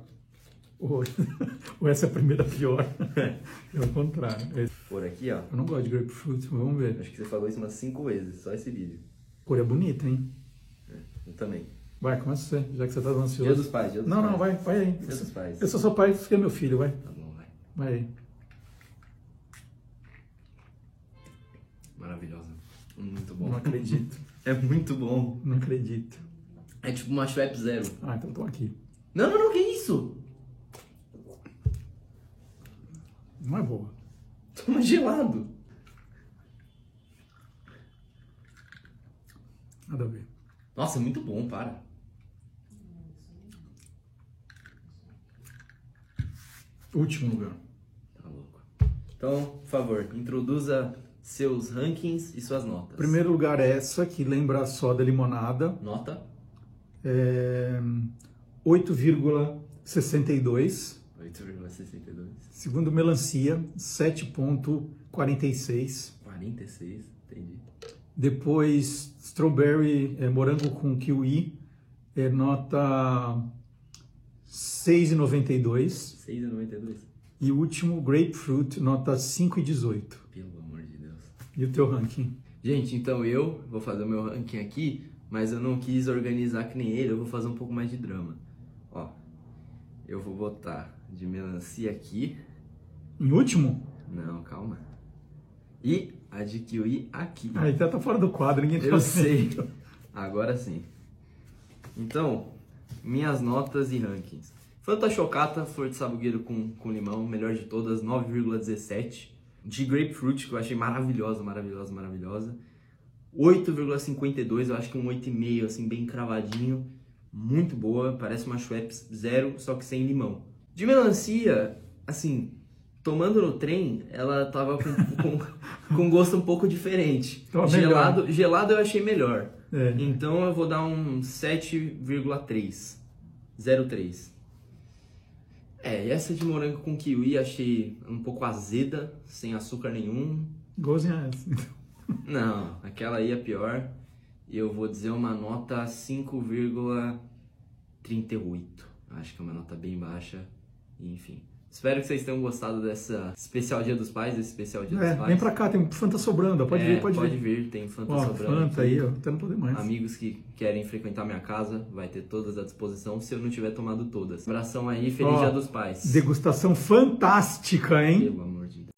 Ou, ou essa é a primeira pior. É o contrário. É- Por aqui, ó. Eu não gosto de grapefruit, mas vamos ver. Acho que você falou isso umas cinco vezes, só esse vídeo. Cor é bonita, hein? Eu também. Vai, começa você, já que você tá ansioso. Dia dos pais, dia dos não, pais. não, vai, vai aí. Dia dos pais. Eu sou seu pai, você é meu filho, vai. Tá bom, vai. Vai aí. Maravilhosa. Muito bom. Não acredito, É muito bom. não acredito. É tipo uma Schweppes zero. Ah, então tô aqui. Não, não, não, que isso? Não é boa. Toma gelado. Nada a ver. Nossa, muito bom, para. Último lugar. Tá louco. Então, por favor, introduza seus rankings e suas notas. Primeiro lugar é essa, que lembra a soda limonada. Nota É 8,62. 8,62. Segundo melancia, 7,46. 46, entendi. Depois, strawberry, é, morango com kiwi, é nota 6,92. 6,92. E o último, grapefruit, nota 5,18. Pelo amor de Deus. E o teu ranking? Gente, então eu vou fazer o meu ranking aqui, mas eu não quis organizar que nem ele, eu vou fazer um pouco mais de drama. Ó, eu vou botar de melancia aqui. Em último? Não, calma. E a de kiwi aqui. Ah, então tá fora do quadro, ninguém tá Eu sei. Agora sim. Então, minhas notas e rankings. Fanta Chocata, flor de sabugueiro com, com limão, melhor de todas, 9,17. De Grapefruit, que eu achei maravilhosa, maravilhosa, maravilhosa. 8,52, eu acho que um 8,5, assim, bem cravadinho. Muito boa, parece uma Schweppes zero, só que sem limão. De melancia, assim, tomando no trem, ela tava com, com, com gosto um pouco diferente. Gelado, gelado eu achei melhor. É. Então eu vou dar um 7,3. 0,3. É, e essa de morango com kiwi achei um pouco azeda, sem açúcar nenhum. Igualzinho a essa. Não, aquela aí é pior. Eu vou dizer uma nota 5,38. Acho que é uma nota bem baixa. Enfim. Espero que vocês tenham gostado dessa especial Dia dos Pais, desse especial Dia É, dos Pais. vem pra cá, tem Fanta sobrando, pode É, vir, pode, pode vir. vir, tem Fanta Ó, sobrando. Fanta aí, ó, até não poder mais. Amigos que querem frequentar minha casa, vai ter todas à disposição se eu não tiver tomado todas. Abração aí, feliz Ó, Dia dos Pais. Degustação fantástica, hein? Pelo amor de Deus.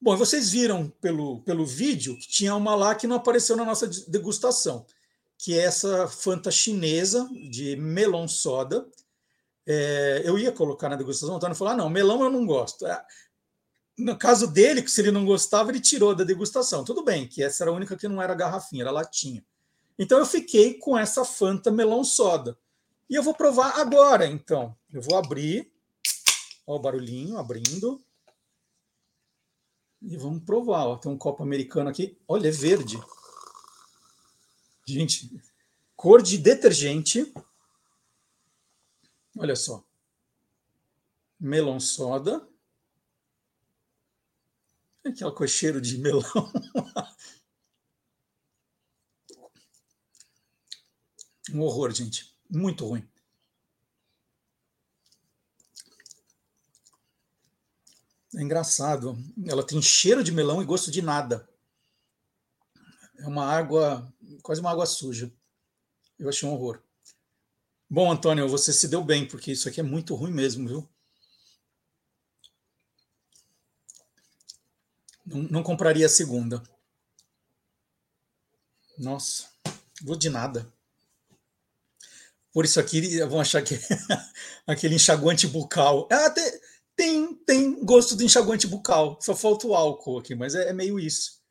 Bom, vocês viram pelo, pelo vídeo que tinha uma lá que não apareceu na nossa degustação, que é essa Fanta chinesa de melon soda. É, eu ia colocar na degustação, o Antônio falou: ah, não, melão eu não gosto. É, No caso dele, que se ele não gostava, ele tirou da degustação. Tudo bem, que essa era a única que não era garrafinha, era latinha. Então eu fiquei com essa Fanta melão soda. E eu vou provar agora, então. Eu vou abrir. Ó, o barulhinho abrindo. E vamos provar. Ó. Tem um copo americano aqui. Olha, é verde. Gente, cor de detergente. Olha só. Melon soda. Aquela com cheiro de melão. Um horror, gente. Muito ruim. É engraçado. Ela tem cheiro de melão e gosto de nada. É uma água, quase uma água suja. Eu achei um horror. Bom, Antônio, você se deu bem, porque isso aqui é muito ruim mesmo, viu? Não, não compraria a segunda. Nossa, vou de nada. Por isso aqui vão achar que aquele enxaguante bucal. Ah, tem, tem, tem gosto de enxaguante bucal. Só falta o álcool aqui, mas é, é meio isso.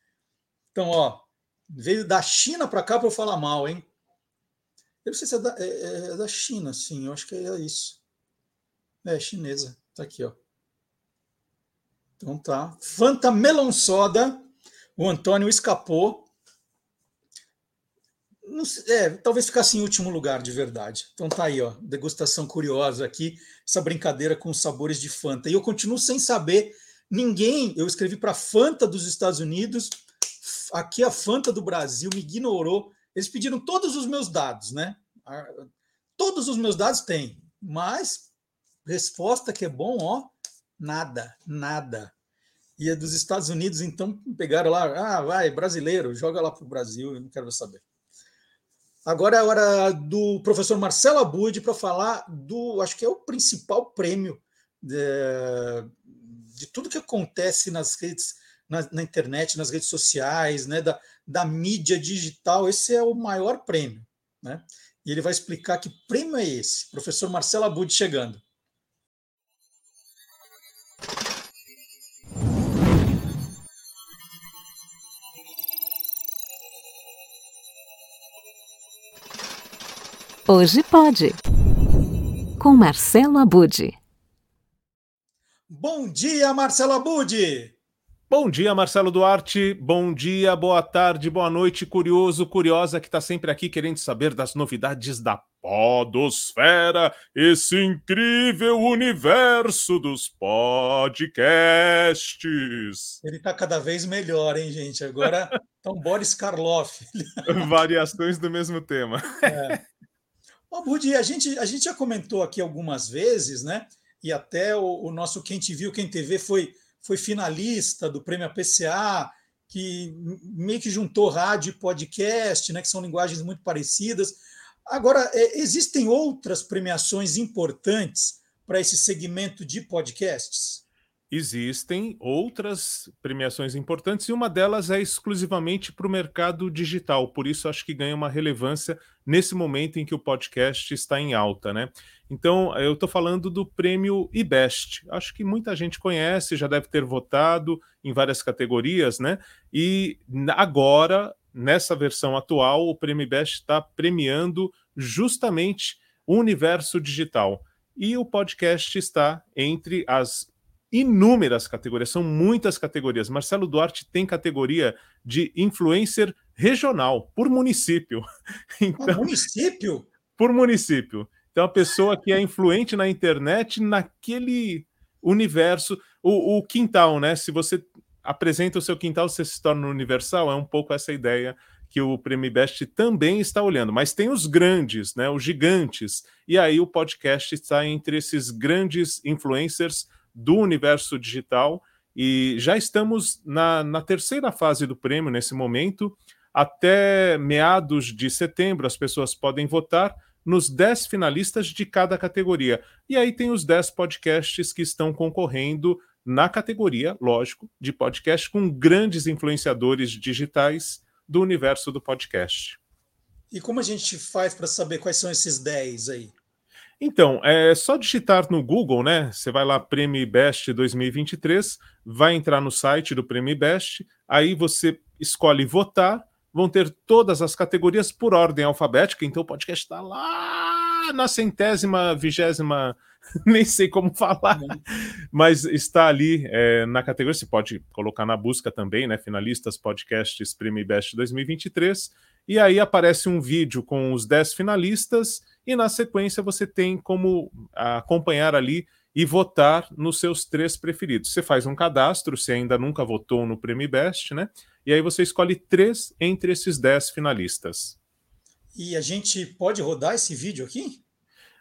Então, ó, veio da China para cá para eu falar mal, hein? Eu não sei se é da, é, é da China, sim. Eu acho que é isso. É chinesa. Tá aqui, ó. Então tá. Fanta Melon Soda. O Antônio escapou. Sei, é, talvez ficasse em último lugar, de verdade. Então tá aí, ó. Degustação curiosa aqui. Essa brincadeira com os sabores de Fanta. E eu continuo sem saber. Ninguém. Eu escrevi para Fanta dos Estados Unidos. Aqui a Fanta do Brasil me ignorou. Eles pediram todos os meus dados, né? Todos os meus dados têm, mas resposta que é bom, ó, nada, nada. E a dos Estados Unidos, então, pegaram lá, ah, vai, brasileiro, joga lá para o Brasil, eu não quero saber. Agora é a hora do professor Marcelo Abud para falar do, acho que é o principal prêmio de, de tudo que acontece nas redes, na, na, internet, nas redes sociais, né, da, da mídia digital. Esse é o maior prêmio, né? E ele vai explicar que prêmio é esse. Professor Marcelo Abud chegando. Hoje pode. Com Marcelo Abud. Bom dia, Marcelo Abud. Bom dia, Marcelo Duarte. Bom dia, boa tarde, boa noite, curioso, curiosa que está sempre aqui querendo saber das novidades da Podosfera, esse incrível universo dos podcasts. Ele está cada vez melhor, hein, gente? Agora então Boris Karloff. Variações do mesmo tema. É. Budi, a gente, a gente já comentou aqui algumas vezes, né? E até o, o nosso Quem Te Viu, Quem TV foi, foi finalista do prêmio APCA, que meio que juntou rádio e podcast, né? Que são linguagens muito parecidas. Agora, é, existem outras premiações importantes para esse segmento de podcasts? Existem outras premiações importantes e uma delas é exclusivamente para o mercado digital, por isso acho que ganha uma relevância nesse momento em que o podcast está em alta, né? Então, eu estou falando do prêmio IBEST. Acho que muita gente conhece, já deve ter votado em várias categorias, né? E agora, nessa versão atual, o prêmio IBEST está premiando justamente o universo digital. E o podcast está entre as inúmeras categorias, são muitas categorias. Marcelo Duarte tem categoria de influencer regional, por município. Então, por município? Por município. Então, a pessoa que é influente na internet naquele universo, o, o quintal, né? Se você apresenta o seu quintal, você se torna universal, é um pouco essa ideia que o Prêmio Best também está olhando, mas tem os grandes, né, os gigantes, e aí o podcast está entre esses grandes influencers do universo digital, e já estamos na, na terceira fase do prêmio nesse momento. Até meados de setembro, as pessoas podem votar nos 10 finalistas de cada categoria. E aí tem os 10 podcasts que estão concorrendo na categoria, lógico, de podcast com grandes influenciadores digitais do universo do podcast. E como a gente faz para saber quais são esses 10 aí? Então, é só digitar no Google, né? Você vai lá, Prêmio Best 2023, vai entrar no site do Prêmio Best, aí você escolhe votar, vão ter todas as categorias por ordem alfabética, então o podcast está lá na centésima, vigésima nem sei como falar, mas está ali é, na categoria. Você pode colocar na busca também, né? Finalistas Podcasts Prêmio Best 2023. E aí aparece um vídeo com os 10 finalistas, e na sequência você tem como acompanhar ali e votar nos seus três preferidos. Você faz um cadastro, se ainda nunca votou no Prêmio Best, né? E aí você escolhe três entre esses 10 finalistas. E a gente pode rodar esse vídeo aqui?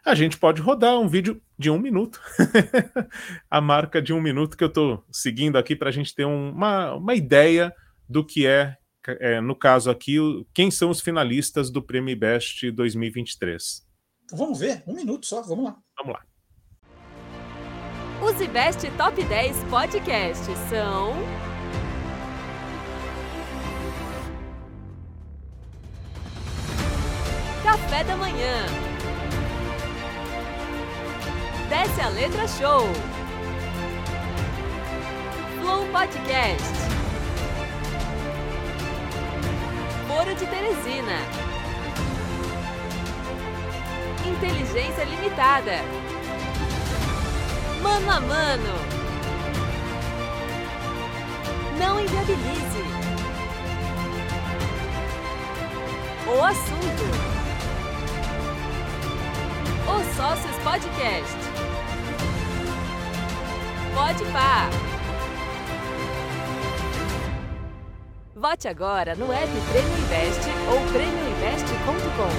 a gente pode rodar um vídeo de um minuto. a marca de um minuto que eu estou seguindo aqui para a gente ter um, uma, uma ideia do que é, é, no caso aqui, o, quem são os finalistas do Prêmio Best 2023. Então vamos ver, um minuto só, vamos lá. Vamos lá. Os Best Top 10 Podcast são. Café da Manhã. Desce a Letra Show. Flow Podcast. Foro de Teresina. Inteligência Limitada. Mano a Mano. Não inviabilize. O assunto. Os Sócios Podcast. Pode pá. Vote agora no app Prêmio Invest ou prêmioinvest.com.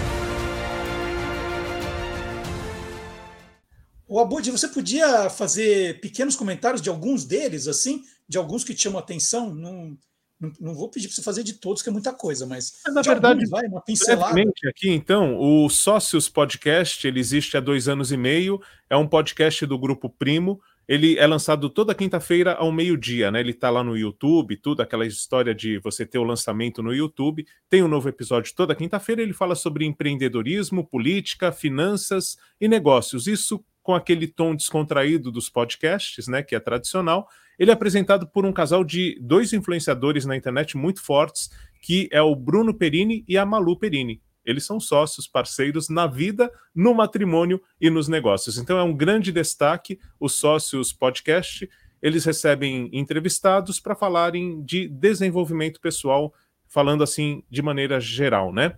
O Abud, você podia fazer pequenos comentários de alguns deles, assim, de alguns que te chamam a atenção? Não, não, não vou pedir para você fazer de todos, que é muita coisa, mas. mas na verdade, alguns, vai, uma pincelada. aqui, então, o Sócios Podcast, ele existe há dois anos e meio, é um podcast do Grupo Primo. Ele é lançado toda quinta-feira ao meio-dia, né? Ele tá lá no YouTube, tudo, aquela história de você ter o lançamento no YouTube. Tem um novo episódio toda quinta-feira. Ele fala sobre empreendedorismo, política, finanças e negócios. Isso com aquele tom descontraído dos podcasts, né? Que é tradicional. Ele é apresentado por um casal de dois influenciadores na internet muito fortes, que é o Bruno Perini e a Malu Perini. Eles são sócios, parceiros na vida, no matrimônio e nos negócios. Então é um grande destaque os sócios podcast. Eles recebem entrevistados para falarem de desenvolvimento pessoal, falando assim de maneira geral, né?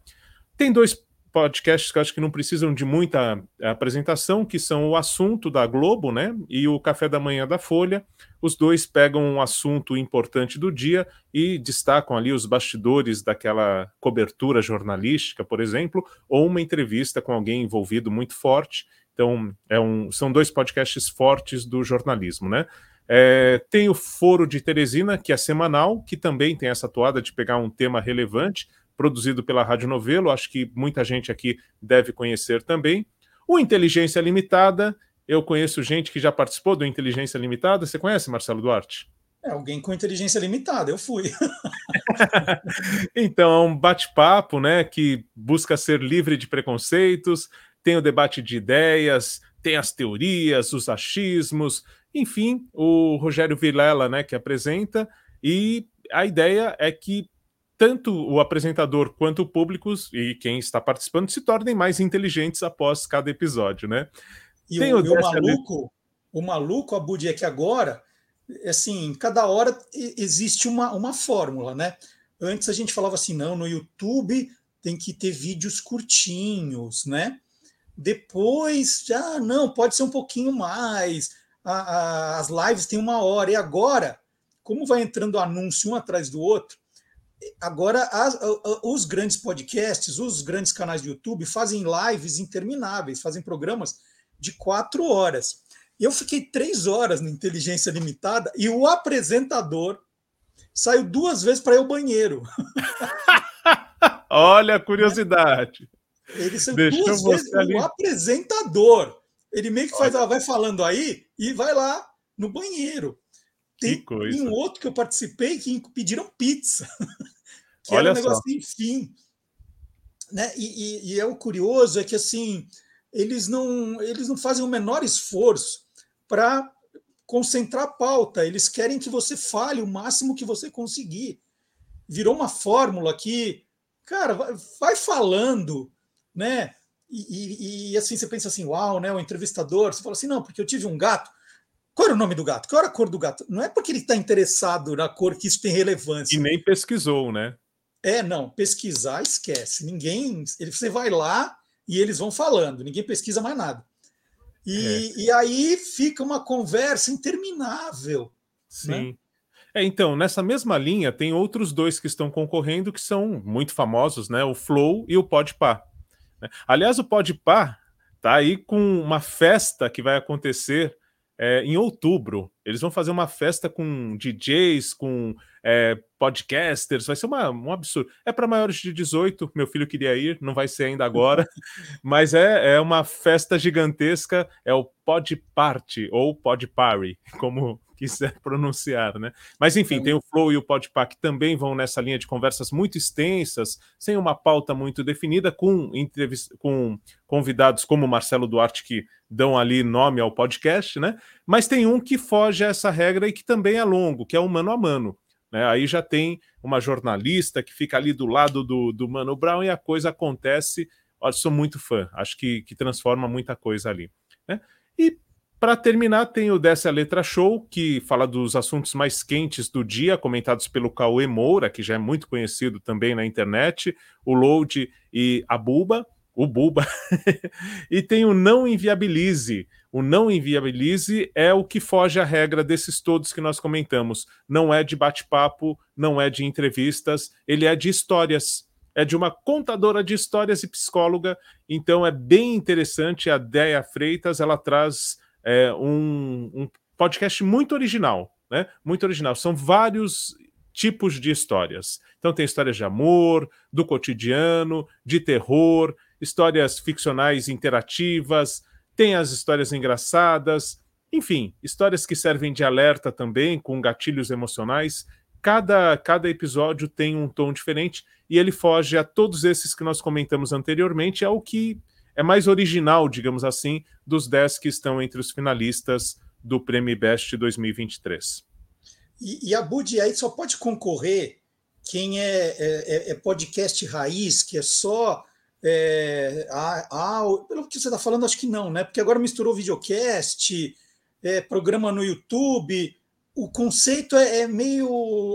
Tem dois podcasts que acho que não precisam de muita eh, apresentação, que são o assunto da Globo, né? E o Café da Manhã da Folha. Os dois pegam um assunto importante do dia e destacam ali os bastidores daquela cobertura jornalística, por exemplo, ou uma entrevista com alguém envolvido muito forte. Então, é um, são dois podcasts fortes do jornalismo, né? É, tem o Foro de Teresina, que é semanal, que também tem essa toada de pegar um tema relevante produzido pela Rádio Novelo, acho que muita gente aqui deve conhecer também. O Inteligência Limitada, eu conheço gente que já participou do Inteligência Limitada. Você conhece, Marcelo Duarte? É, alguém com inteligência limitada, eu fui. então, é um bate-papo, né, que busca ser livre de preconceitos, tem o debate de ideias, tem as teorias, os achismos, enfim, o Rogério Vilela, né, que apresenta, e a ideia é que tanto o apresentador quanto o público e quem está participando se tornem mais inteligentes após cada episódio, né? E Tem o, o, o maluco, o maluco, a Budi, é que agora, assim, cada hora existe uma, uma fórmula, né? Antes a gente falava assim, não, no YouTube tem que ter vídeos curtinhos, né? Depois, já não, pode ser um pouquinho mais. A, a, as lives têm uma hora. E agora, como vai entrando anúncio um atrás do outro, agora as, os grandes podcasts, os grandes canais de YouTube fazem lives intermináveis, fazem programas de quatro horas. Eu fiquei três horas no Inteligência Limitada e o apresentador saiu duas vezes para ir ao banheiro. Olha a curiosidade. Ele saiu Deixa duas vezes. Ali. O apresentador. Ele meio que faz, vai falando aí e vai lá no banheiro. Tem coisa. um outro que eu participei que pediram pizza. que Olha era um negócio sem fim. Né? E, e, e é o curioso é que assim eles não eles não fazem o menor esforço para concentrar a pauta. Eles querem que você fale o máximo que você conseguir. Virou uma fórmula que, cara, vai, vai falando, né? E, e, e, assim você pensa assim, uau, né? O entrevistador, você fala assim, não, porque eu tive um gato. Qual era o nome do gato? Qual era a cor do gato? Não é porque ele está interessado na cor que isso tem relevância. E nem pesquisou, né? É, não, pesquisar esquece. Ninguém. Ele, você vai lá e eles vão falando, ninguém pesquisa mais nada. E, é. e aí fica uma conversa interminável. Sim. Né? É, então, nessa mesma linha, tem outros dois que estão concorrendo que são muito famosos, né? O Flow e o Podpah. Né? Aliás, o Podpah tá aí com uma festa que vai acontecer é, em outubro. Eles vão fazer uma festa com DJs, com é, podcasters, vai ser uma, um absurdo. É para maiores de 18, meu filho queria ir, não vai ser ainda agora, mas é, é uma festa gigantesca, é o Pod Party ou Pod Party, como quiser pronunciar, né? Mas enfim, tem o Flow e o Podpah que também vão nessa linha de conversas muito extensas, sem uma pauta muito definida, com, com convidados como Marcelo Duarte, que dão ali nome ao podcast, né? Mas tem um que foge a essa regra e que também é longo, que é o mano a mano. Né? Aí já tem uma jornalista que fica ali do lado do, do Mano Brown e a coisa acontece. Olha, sou muito fã, acho que, que transforma muita coisa ali. Né? E para terminar, tem o Dessa Letra Show, que fala dos assuntos mais quentes do dia, comentados pelo Cauê Moura, que já é muito conhecido também na internet, o Load e a Buba, o Buba. e tem o Não Inviabilize. O Não Inviabilize é o que foge à regra desses todos que nós comentamos. Não é de bate-papo, não é de entrevistas, ele é de histórias é de uma contadora de histórias e psicóloga, então é bem interessante. A Deia Freitas ela traz é, um, um podcast muito original, né? Muito original. São vários tipos de histórias. Então tem histórias de amor, do cotidiano, de terror, histórias ficcionais interativas, tem as histórias engraçadas, enfim, histórias que servem de alerta também, com gatilhos emocionais. Cada, cada episódio tem um tom diferente e ele foge a todos esses que nós comentamos anteriormente, é o que é mais original, digamos assim, dos 10 que estão entre os finalistas do Prêmio Best 2023. E, e a Budi aí só pode concorrer quem é, é, é, é podcast raiz, que é só. É, a, a, pelo que você está falando, acho que não, né? Porque agora misturou videocast, é, programa no YouTube. O conceito é, é meio.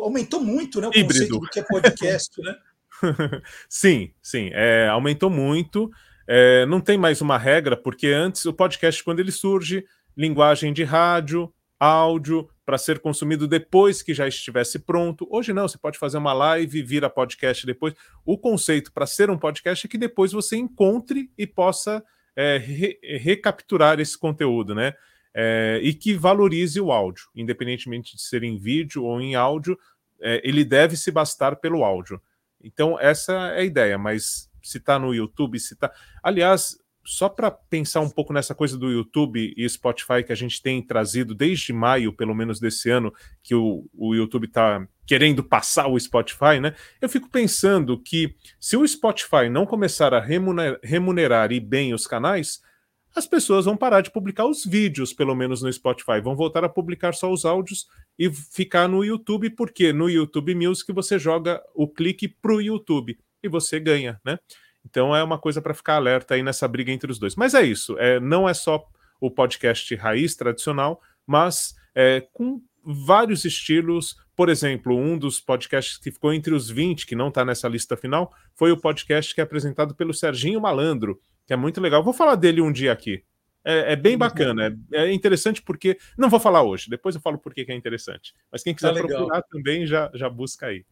aumentou muito, né? O Híbrido. conceito do que é podcast, né? sim, sim. É, aumentou muito. É, não tem mais uma regra, porque antes o podcast, quando ele surge, linguagem de rádio, áudio, para ser consumido depois que já estivesse pronto. Hoje não, você pode fazer uma live, vira podcast depois. O conceito para ser um podcast é que depois você encontre e possa é, re recapturar esse conteúdo, né? É, e que valorize o áudio, independentemente de ser em vídeo ou em áudio, é, ele deve se bastar pelo áudio. Então, essa é a ideia, mas se está no YouTube, se está. Aliás, só para pensar um pouco nessa coisa do YouTube e Spotify que a gente tem trazido desde maio, pelo menos desse ano, que o, o YouTube está querendo passar o Spotify, né? Eu fico pensando que se o Spotify não começar a remunerar, remunerar e bem os canais, as pessoas vão parar de publicar os vídeos, pelo menos no Spotify, vão voltar a publicar só os áudios e ficar no YouTube, porque no YouTube Music você joga o clique para o YouTube e você ganha, né? Então é uma coisa para ficar alerta aí nessa briga entre os dois. Mas é isso, é, não é só o podcast raiz tradicional, mas é, com vários estilos. Por exemplo, um dos podcasts que ficou entre os 20, que não está nessa lista final, foi o podcast que é apresentado pelo Serginho Malandro, que é muito legal. Vou falar dele um dia aqui. É, é bem bacana, é, é, interessante porque. Não vou falar hoje, depois eu falo por que é interessante. Mas quem quiser tá procurar também já, já busca aí.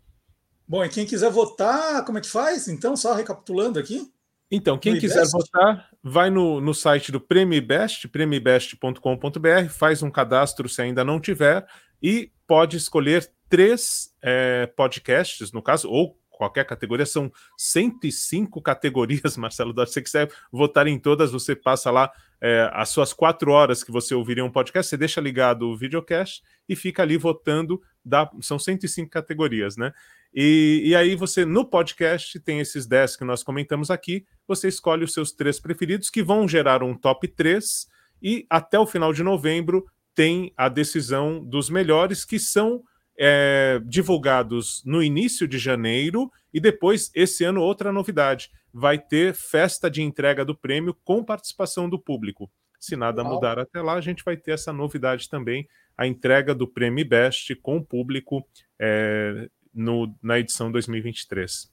Bom, e quem quiser votar, como é que faz? Então, só recapitulando aqui. Então, quem quiser votar, vai no, no site do Prêmio Best, premibest.com.br, faz um cadastro se ainda não tiver, e pode escolher três é, podcasts, no caso, ou qualquer categoria, são 105 categorias, Marcelo Se você quiser votar em todas, você passa lá é, as suas quatro horas que você ouviria um podcast, você deixa ligado o videocast e fica ali votando, dá, são 105 categorias, né? E, e aí você, no podcast, tem esses 10 que nós comentamos aqui, você escolhe os seus três preferidos, que vão gerar um top 3, e até o final de novembro tem a decisão dos melhores, que são é, divulgados no início de janeiro e depois, esse ano, outra novidade: vai ter festa de entrega do prêmio com participação do público. Se nada Uau. mudar até lá, a gente vai ter essa novidade também, a entrega do prêmio Best com o público é, no, na edição 2023.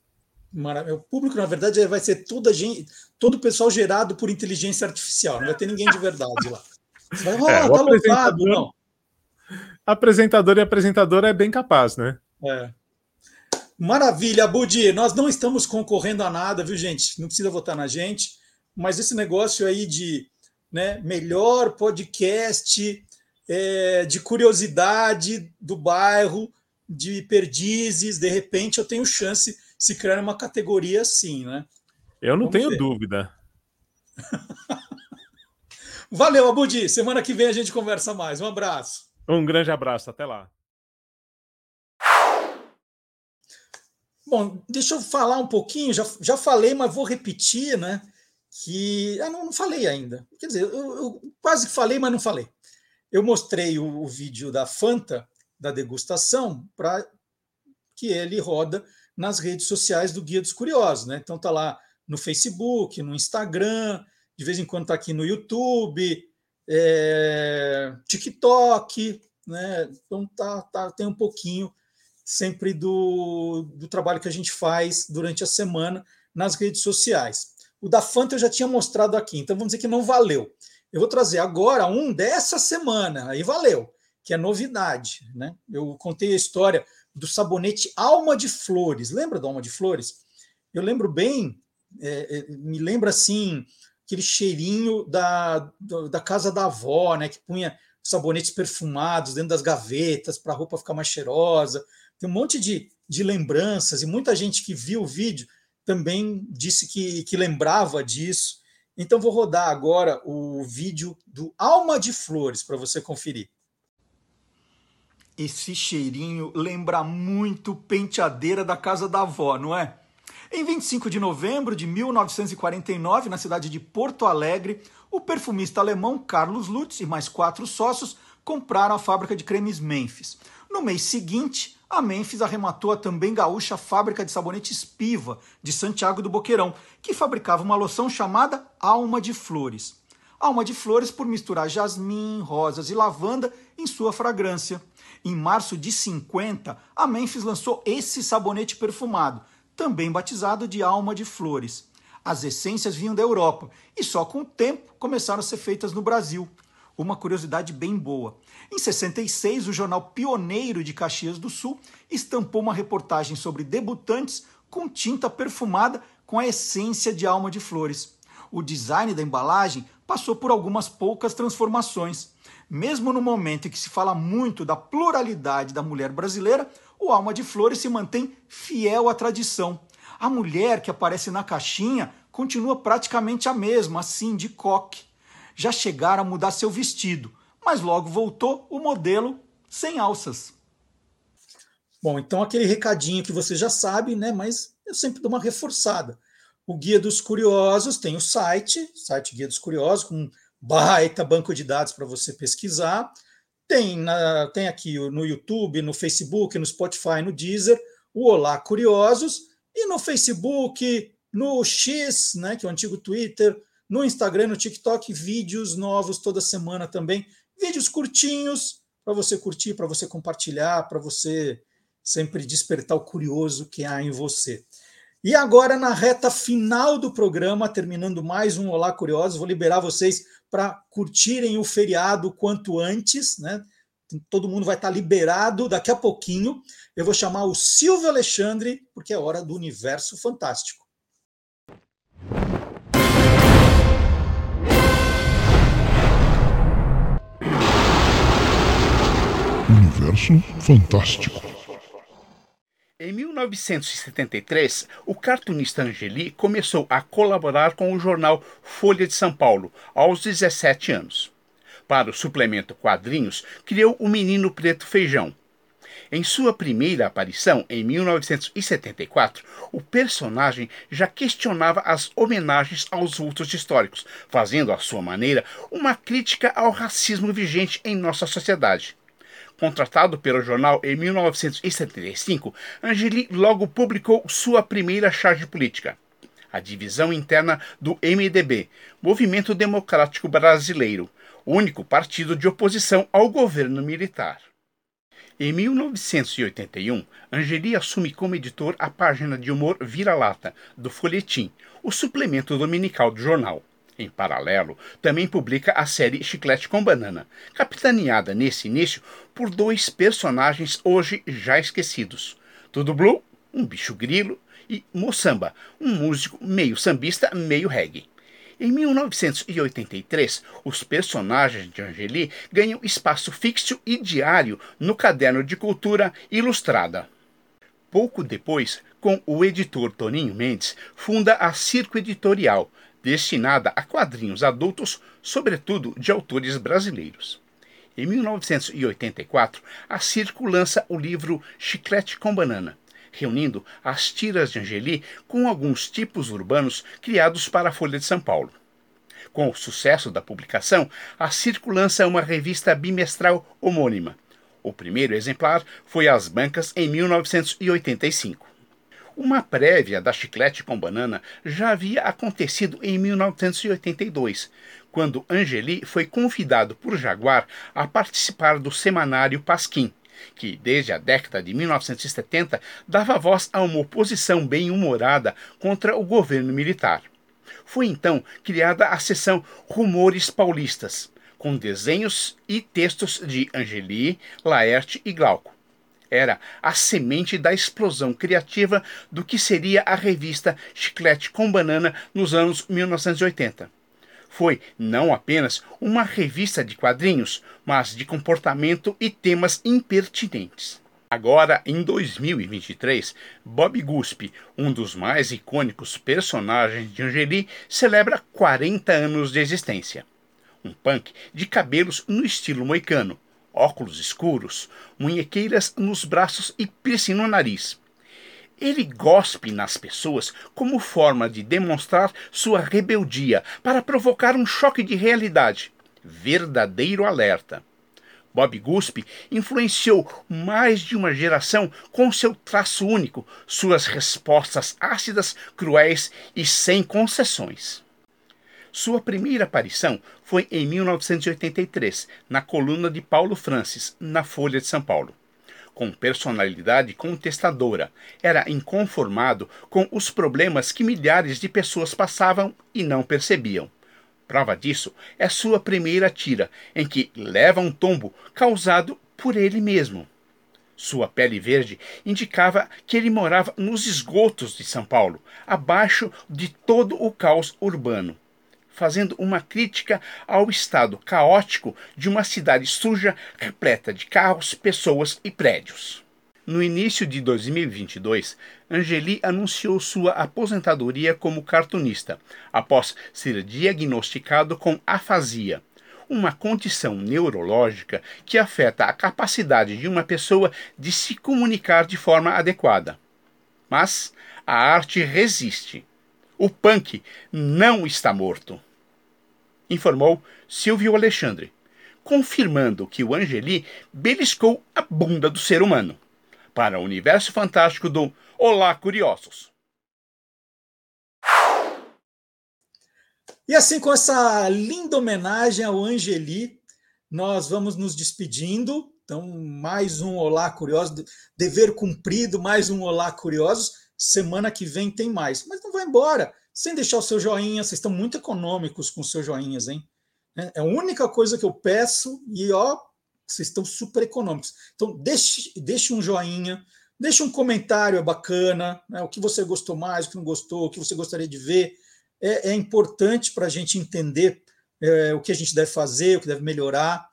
Maravilha. O público, na verdade, vai ser toda gente, todo o pessoal gerado por inteligência artificial, não vai ter ninguém de verdade lá. Você vai, oh, é, tá lotado, não apresentador e apresentadora é bem capaz, né? É. Maravilha, Budi. Nós não estamos concorrendo a nada, viu, gente? Não precisa votar na gente. Mas esse negócio aí de né, melhor podcast, é, de curiosidade do bairro, de perdizes, de repente eu tenho chance se criar uma categoria assim, né? Eu não Vamos tenho ver. dúvida. Valeu, Abudi. Semana que vem a gente conversa mais. Um abraço. Um grande abraço, até lá. Bom, deixa eu falar um pouquinho, já, já falei, mas vou repetir, né? Que. Ah, não, não falei ainda. Quer dizer, eu, eu quase falei, mas não falei. Eu mostrei o, o vídeo da Fanta, da degustação, para que ele roda nas redes sociais do Guia dos Curiosos, né? Então tá lá no Facebook, no Instagram, de vez em quando tá aqui no YouTube, é, TikTok, né? Então tá, tá, tem um pouquinho sempre do, do trabalho que a gente faz durante a semana nas redes sociais. O da Fanta eu já tinha mostrado aqui, então vamos dizer que não valeu. Eu vou trazer agora um dessa semana, aí valeu, que é novidade. Né? Eu contei a história do sabonete Alma de Flores. Lembra do Alma de Flores? Eu lembro bem, é, é me lembra assim, aquele cheirinho da, da casa da avó, né? Que punha sabonetes perfumados dentro das gavetas para a roupa ficar mais cheirosa. Tem um monte de, de lembranças e muita gente que viu o vídeo também disse que, que lembrava disso. Então vou rodar agora o vídeo do Alma de Flores para você conferir. Esse cheirinho lembra muito penteadeira da casa da avó, não é? Em 25 de novembro de 1949, na cidade de Porto Alegre, o perfumista alemão Carlos Lutz e mais quatro sócios compraram a fábrica de cremes Memphis. No mês seguinte, a Memphis arrematou a também gaúcha fábrica de sabonetes Piva, de Santiago do Boqueirão, que fabricava uma loção chamada Alma de Flores. Alma de Flores por misturar jasmim, rosas e lavanda em sua fragrância. Em março de 50, a Memphis lançou esse sabonete perfumado, também batizado de alma de flores. As essências vinham da Europa e só com o tempo começaram a ser feitas no Brasil. Uma curiosidade bem boa. Em 66, o jornal Pioneiro de Caxias do Sul estampou uma reportagem sobre debutantes com tinta perfumada com a essência de alma de flores. O design da embalagem passou por algumas poucas transformações. Mesmo no momento em que se fala muito da pluralidade da mulher brasileira, o Alma de Flores se mantém fiel à tradição. A mulher que aparece na caixinha continua praticamente a mesma, assim, de coque. Já chegaram a mudar seu vestido, mas logo voltou o modelo sem alças. Bom, então aquele recadinho que você já sabe, né? Mas eu sempre dou uma reforçada. O Guia dos Curiosos tem o site, site Guia dos Curiosos, com um baita banco de dados para você pesquisar. Tem, na, tem aqui no YouTube, no Facebook, no Spotify, no Deezer, o Olá Curiosos, e no Facebook, no X, né, que é o antigo Twitter, no Instagram, no TikTok, vídeos novos toda semana também. Vídeos curtinhos para você curtir, para você compartilhar, para você sempre despertar o curioso que há em você. E agora, na reta final do programa, terminando mais um Olá Curiosos, vou liberar vocês para curtirem o feriado quanto antes, né? todo mundo vai estar liberado daqui a pouquinho. Eu vou chamar o Silvio Alexandre, porque é hora do universo fantástico. Universo Fantástico. Em 1973, o cartunista Angeli começou a colaborar com o jornal Folha de São Paulo aos 17 anos. Para o suplemento Quadrinhos, criou o Menino Preto Feijão. Em sua primeira aparição, em 1974, o personagem já questionava as homenagens aos vultos históricos, fazendo à sua maneira uma crítica ao racismo vigente em nossa sociedade. Contratado pelo jornal em 1975, Angeli logo publicou sua primeira charge política, a divisão interna do MDB, Movimento Democrático Brasileiro, único partido de oposição ao governo militar. Em 1981, Angeli assume como editor a página de humor Vira-Lata, do Folhetim, o suplemento dominical do jornal. Em paralelo, também publica a série Chiclete com Banana, capitaneada nesse início por dois personagens hoje já esquecidos: Tudo Blue, um bicho grilo, e Moçamba, um músico meio sambista, meio reggae. Em 1983, os personagens de Angeli ganham espaço fixo e diário no caderno de cultura Ilustrada. Pouco depois, com o editor Toninho Mendes, funda a Circo Editorial, destinada a quadrinhos adultos, sobretudo de autores brasileiros. Em 1984, a Circo lança o livro Chiclete com Banana, reunindo as tiras de Angeli com alguns tipos urbanos criados para a Folha de São Paulo. Com o sucesso da publicação, a Circo lança uma revista bimestral homônima. O primeiro exemplar foi às bancas em 1985. Uma prévia da Chiclete com Banana já havia acontecido em 1982, quando Angeli foi convidado por Jaguar a participar do semanário Pasquim, que desde a década de 1970 dava voz a uma oposição bem-humorada contra o governo militar. Foi então criada a seção Rumores Paulistas, com desenhos e textos de Angeli, Laerte e Glauco era a semente da explosão criativa do que seria a revista Chiclete com Banana nos anos 1980. Foi não apenas uma revista de quadrinhos, mas de comportamento e temas impertinentes. Agora, em 2023, Bob Guspe, um dos mais icônicos personagens de Angeli, celebra 40 anos de existência. Um punk de cabelos no estilo moicano, óculos escuros, munhequeiras nos braços e piercing no nariz. Ele gospe nas pessoas como forma de demonstrar sua rebeldia para provocar um choque de realidade. Verdadeiro alerta. Bob Guspe influenciou mais de uma geração com seu traço único, suas respostas ácidas, cruéis e sem concessões. Sua primeira aparição foi em 1983, na coluna de Paulo Francis, na Folha de São Paulo. Com personalidade contestadora, era inconformado com os problemas que milhares de pessoas passavam e não percebiam. Prova disso é sua primeira tira, em que leva um tombo causado por ele mesmo. Sua pele verde indicava que ele morava nos esgotos de São Paulo, abaixo de todo o caos urbano fazendo uma crítica ao estado caótico de uma cidade suja, repleta de carros, pessoas e prédios. No início de 2022, Angeli anunciou sua aposentadoria como cartunista, após ser diagnosticado com afasia, uma condição neurológica que afeta a capacidade de uma pessoa de se comunicar de forma adequada. Mas a arte resiste. O punk não está morto. Informou Silvio Alexandre, confirmando que o Angeli beliscou a bunda do ser humano. Para o universo fantástico do Olá Curiosos. E assim, com essa linda homenagem ao Angeli, nós vamos nos despedindo. Então, mais um Olá Curiosos, dever cumprido, mais um Olá Curiosos. Semana que vem tem mais. Mas não vai embora sem deixar o seu joinha. Vocês estão muito econômicos com os seus joinhas, hein? É, é a única coisa que eu peço e ó, Vocês estão super econômicos. Então, deixe, deixe um joinha, deixe um comentário, é bacana, né? o que você gostou mais, o que não gostou, o que você gostaria de ver. É, é importante para a gente entender é, o que a gente deve fazer, o que deve melhorar.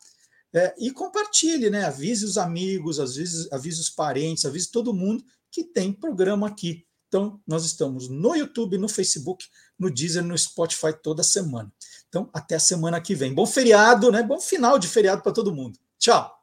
É, e compartilhe, né? Avise os amigos, avise, avise os parentes, avise todo mundo que tem programa aqui. Então, nós estamos no YouTube, no Facebook, no Deezer, no Spotify toda semana. Então, até a semana que vem. Bom feriado, né? Bom final de feriado para todo mundo. Tchau!